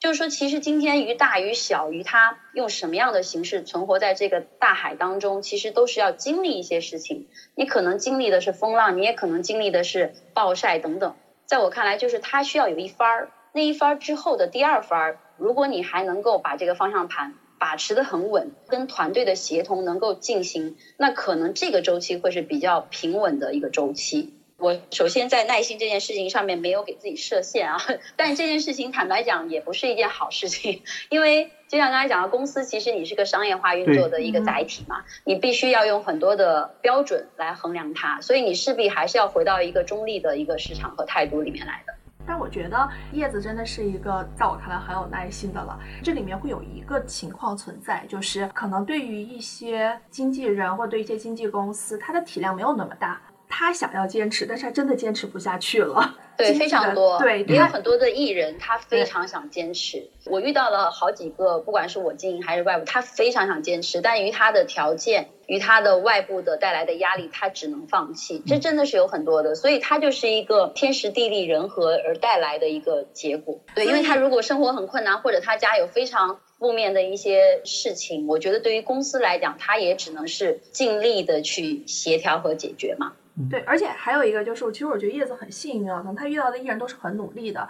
就是说，其实今天鱼大鱼小，鱼它用什么样的形式存活在这个大海当中，其实都是要经历一些事情。你可能经历的是风浪，你也可能经历的是暴晒等等。在我看来，就是它需要有一番儿，那一番儿之后的第二番儿，如果你还能够把这个方向盘把持的很稳，跟团队的协同能够进行，那可能这个周期会是比较平稳的一个周期。我首先在耐心这件事情上面没有给自己设限啊，但这件事情坦白讲也不是一件好事情，因为就像刚才讲的，公司其实你是个商业化运作的一个载体嘛，你必须要用很多的标准来衡量它，所以你势必还是要回到一个中立的一个市场和态度里面来的。但我觉得叶子真的是一个在我看来很有耐心的了，这里面会有一个情况存在，就是可能对于一些经纪人或对一些经纪公司，它的体量没有那么大。他想要坚持，但是他真的坚持不下去了。对，非常多。对，也有很多的艺人，他非常想坚持。我遇到了好几个，不管是我经营还是外部，他非常想坚持，但于他的条件，于他的外部的带来的压力，他只能放弃。这真的是有很多的，所以他就是一个天时地利人和而带来的一个结果。对，因为他如果生活很困难，或者他家有非常负面的一些事情，我觉得对于公司来讲，他也只能是尽力的去协调和解决嘛。对，而且还有一个就是，其实我觉得叶子很幸运啊，可能他遇到的艺人都是很努力的。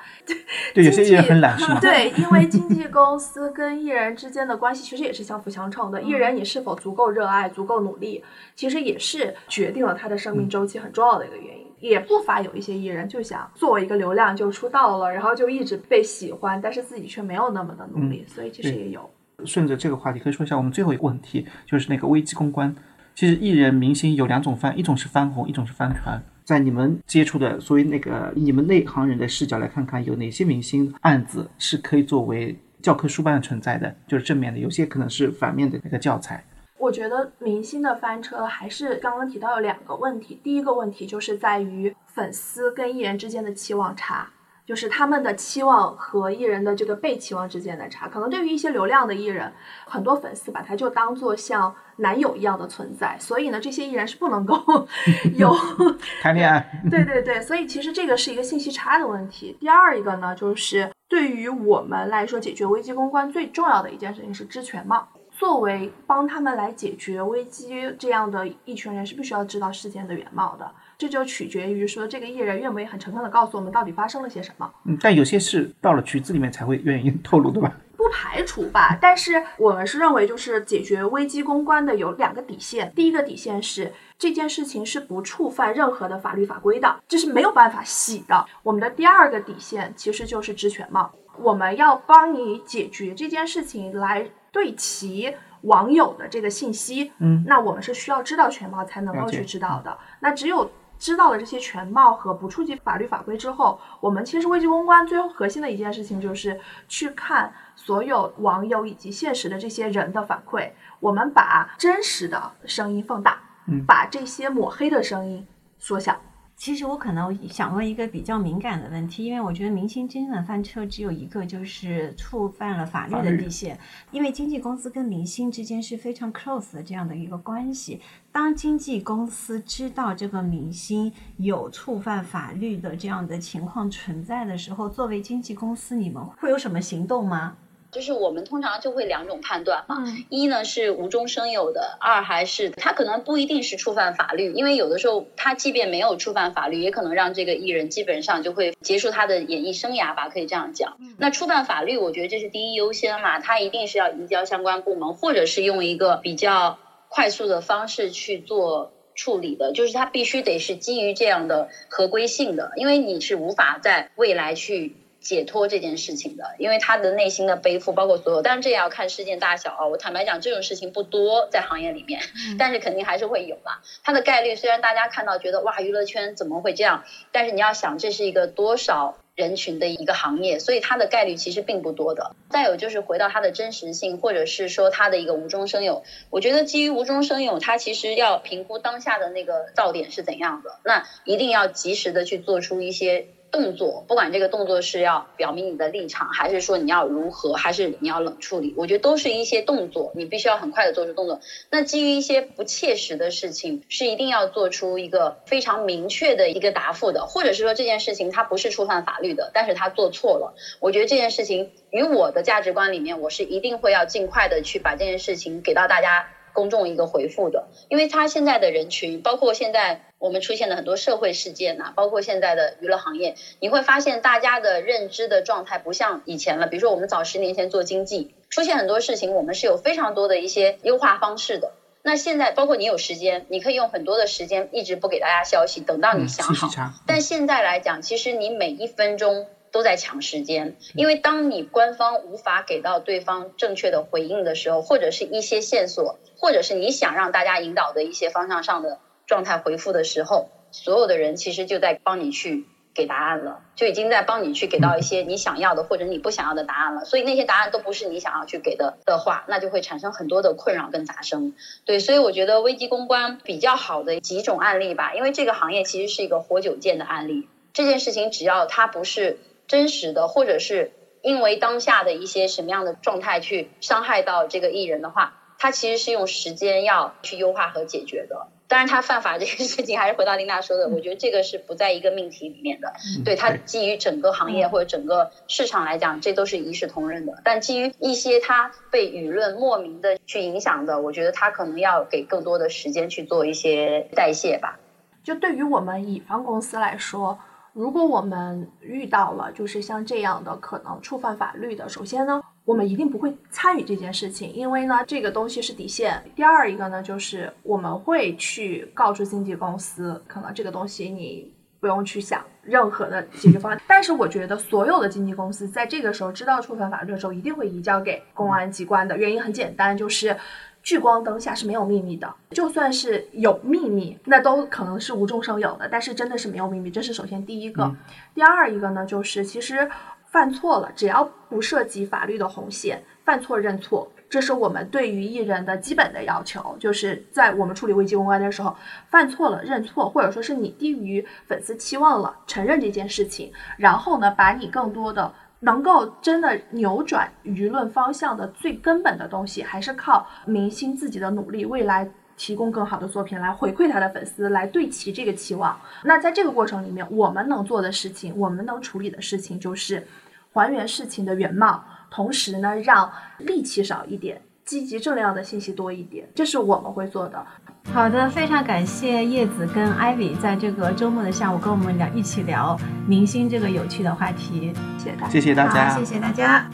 对，有些艺人很懒是吗？对，因为经纪公司跟艺人之间的关系其实也是相辅相成的。艺人你是否足够热爱、足够努力，其实也是决定了他的生命周期很重要的一个原因。也不乏有一些艺人就想作为一个流量就出道了，然后就一直被喜欢，但是自己却没有那么的努力，所以其实也有。顺着这个话题，可以说一下我们最后一个问题，就是那个危机公关。其实艺人明星有两种翻，一种是翻红，一种是翻船。在你们接触的，所谓那个你们内行人的视角来看看，有哪些明星案子是可以作为教科书般的存在的，就是正面的；有些可能是反面的那个教材。我觉得明星的翻车还是刚刚提到有两个问题，第一个问题就是在于粉丝跟艺人之间的期望差。就是他们的期望和艺人的这个被期望之间的差，可能对于一些流量的艺人，很多粉丝把他就当做像男友一样的存在，所以呢，这些艺人是不能够 有 谈恋爱。对对对，所以其实这个是一个信息差的问题。第二一个呢，就是对于我们来说，解决危机公关最重要的一件事情是知全貌。作为帮他们来解决危机这样的一群人，是必须要知道事件的原貌的。这就取决于说这个艺人愿不愿意很诚恳的告诉我们到底发生了些什么。嗯，但有些事到了局子里面才会愿意 透露，对吧？不排除吧，但是我们是认为，就是解决危机公关的有两个底线。第一个底线是这件事情是不触犯任何的法律法规的，这是没有办法洗的。我们的第二个底线其实就是知全貌，我们要帮你解决这件事情，来对齐网友的这个信息。嗯，那我们是需要知道全貌才能够去知道的。那只有知道了这些全貌和不触及法律法规之后，我们其实危机公关最核心的一件事情就是去看所有网友以及现实的这些人的反馈，我们把真实的声音放大，嗯把这些抹黑的声音缩小。其实我可能想问一个比较敏感的问题，因为我觉得明星真正的翻车只有一个，就是触犯了法律的底线。因为经纪公司跟明星之间是非常 close 的这样的一个关系。当经纪公司知道这个明星有触犯法律的这样的情况存在的时候，作为经纪公司，你们会有什么行动吗？就是我们通常就会两种判断嘛，嗯一呢是无中生有的，二还是他可能不一定是触犯法律，因为有的时候他即便没有触犯法律，也可能让这个艺人基本上就会结束他的演艺生涯吧，可以这样讲。那触犯法律，我觉得这是第一优先嘛，他一定是要移交相关部门，或者是用一个比较快速的方式去做。处理的，就是他必须得是基于这样的合规性的，因为你是无法在未来去解脱这件事情的，因为他的内心的背负，包括所有，但是这也要看事件大小啊。我坦白讲，这种事情不多在行业里面，但是肯定还是会有啦。它的概率虽然大家看到觉得哇，娱乐圈怎么会这样，但是你要想，这是一个多少人群的一个行业，所以它的概率其实并不多的。再有就是回到它的真实性，或者是说它的一个无中生有，我觉得基于无中生有，它其实要评估当下的那个噪点是怎样的，那一定要及时的去做出一些。动作，不管这个动作是要表明你的立场，还是说你要如何，还是你要冷处理，我觉得都是一些动作，你必须要很快的做出动作。那基于一些不切实的事情，是一定要做出一个非常明确的一个答复的，或者是说这件事情它不是触犯法律的，但是他做错了，我觉得这件事情与我的价值观里面，我是一定会要尽快的去把这件事情给到大家。公众一个回复的，因为他现在的人群，包括现在我们出现的很多社会事件呐、包括现在的娱乐行业，你会发现大家的认知的状态不像以前了。比如说我们早十年前做经济，出现很多事情，我们是有非常多的一些优化方式的。那现在包括你有时间，你可以用很多的时间一直不给大家消息，等到你嗯，想好。但现在来讲，其实你每一分钟都在抢时间，因为当你官方无法给到对方正确的回应的时候，或者是一些线索，或者是你想让大家引导的一些方向上的状态回复的时候，所有的人其实就在帮你去给答案了，就已经在帮你去给到一些你想要的或者你不想要的答案了。所以那些答案都不是你想要去给的的话，那就会产生很多的困扰跟杂声。对，所以我觉得危机公关比较好的几种案例吧，因为这个行业其实是一个活久见的案例。这件事情只要它不是真实的，或者是因为当下的一些什么样的状态去伤害到这个艺人的话，他其实是用时间要去优化和解决的。当然，他犯法这个事情还是回到琳达说的，我觉得这个是不在一个命题里面的。对他基于整个行业或者整个市场来讲，这都是一视同仁的。但基于一些他被舆论莫名的去影响的，我觉得他可能要给更多的时间去做一些代谢吧。就对于我们乙方公司来说，如果我们遇到了就是像这样的可能触犯法律的，首先呢，我们一定不会参与这件事情，因为呢，这个东西是底线。第二一个呢，就是我们会去告诉经纪公司，可能这个东西你不用去想任何的解决方案。但是我觉得所有的经纪公司在这个时候知道触犯法律的时候，一定会移交给公安机关的。原因很简单，就是。聚光灯下是没有秘密的，就算是有秘密，那都可能是无中生有的。但是真的是没有秘密，这是首先第一个。嗯第二一个呢，就是其实犯错了，只要不涉及法律的红线，犯错认错，这是我们对于艺人的基本的要求。就是在我们处理危机公关的时候，犯错了认错，或者说是你低于粉丝期望了，承认这件事情，然后呢，把你更多的。能够真的扭转舆论方向的最根本的东西，还是靠明星自己的努力，未来提供更好的作品来回馈他的粉丝，来对齐这个期望。那在这个过程里面，我们能做的事情，我们能处理的事情，就是还原事情的原貌，同时呢，让戾气少一点，积极正能量的信息多一点，这是我们会做的。好的，非常感谢叶子跟艾薇在这个周末的下午跟我们聊一起聊明星这个有趣的话题。谢谢大家。谢谢大家，谢谢大家。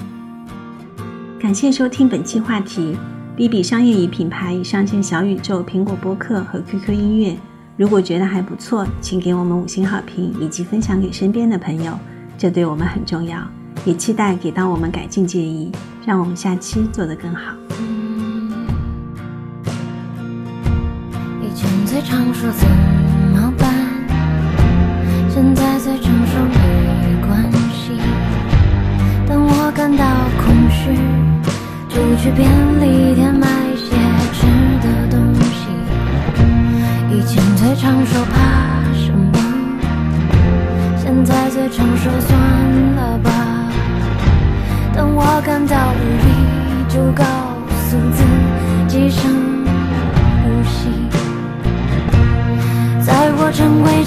感谢收听本期话题。B B 商业与品牌已上线小宇宙、苹果播客和 QQ 音乐。如果觉得还不错，请给我们五星好评，以及分享给身边的朋友，这对我们很重要。也期待给到我们改进建议，让我们下期做得更好。以前最常说怎么办，现在最常说没关系。当我感到空虚，就去便利店买些吃的东西。以前最常说怕什么，现在最常说算了吧。当我感到无力，就告诉自己深呼吸。在我成为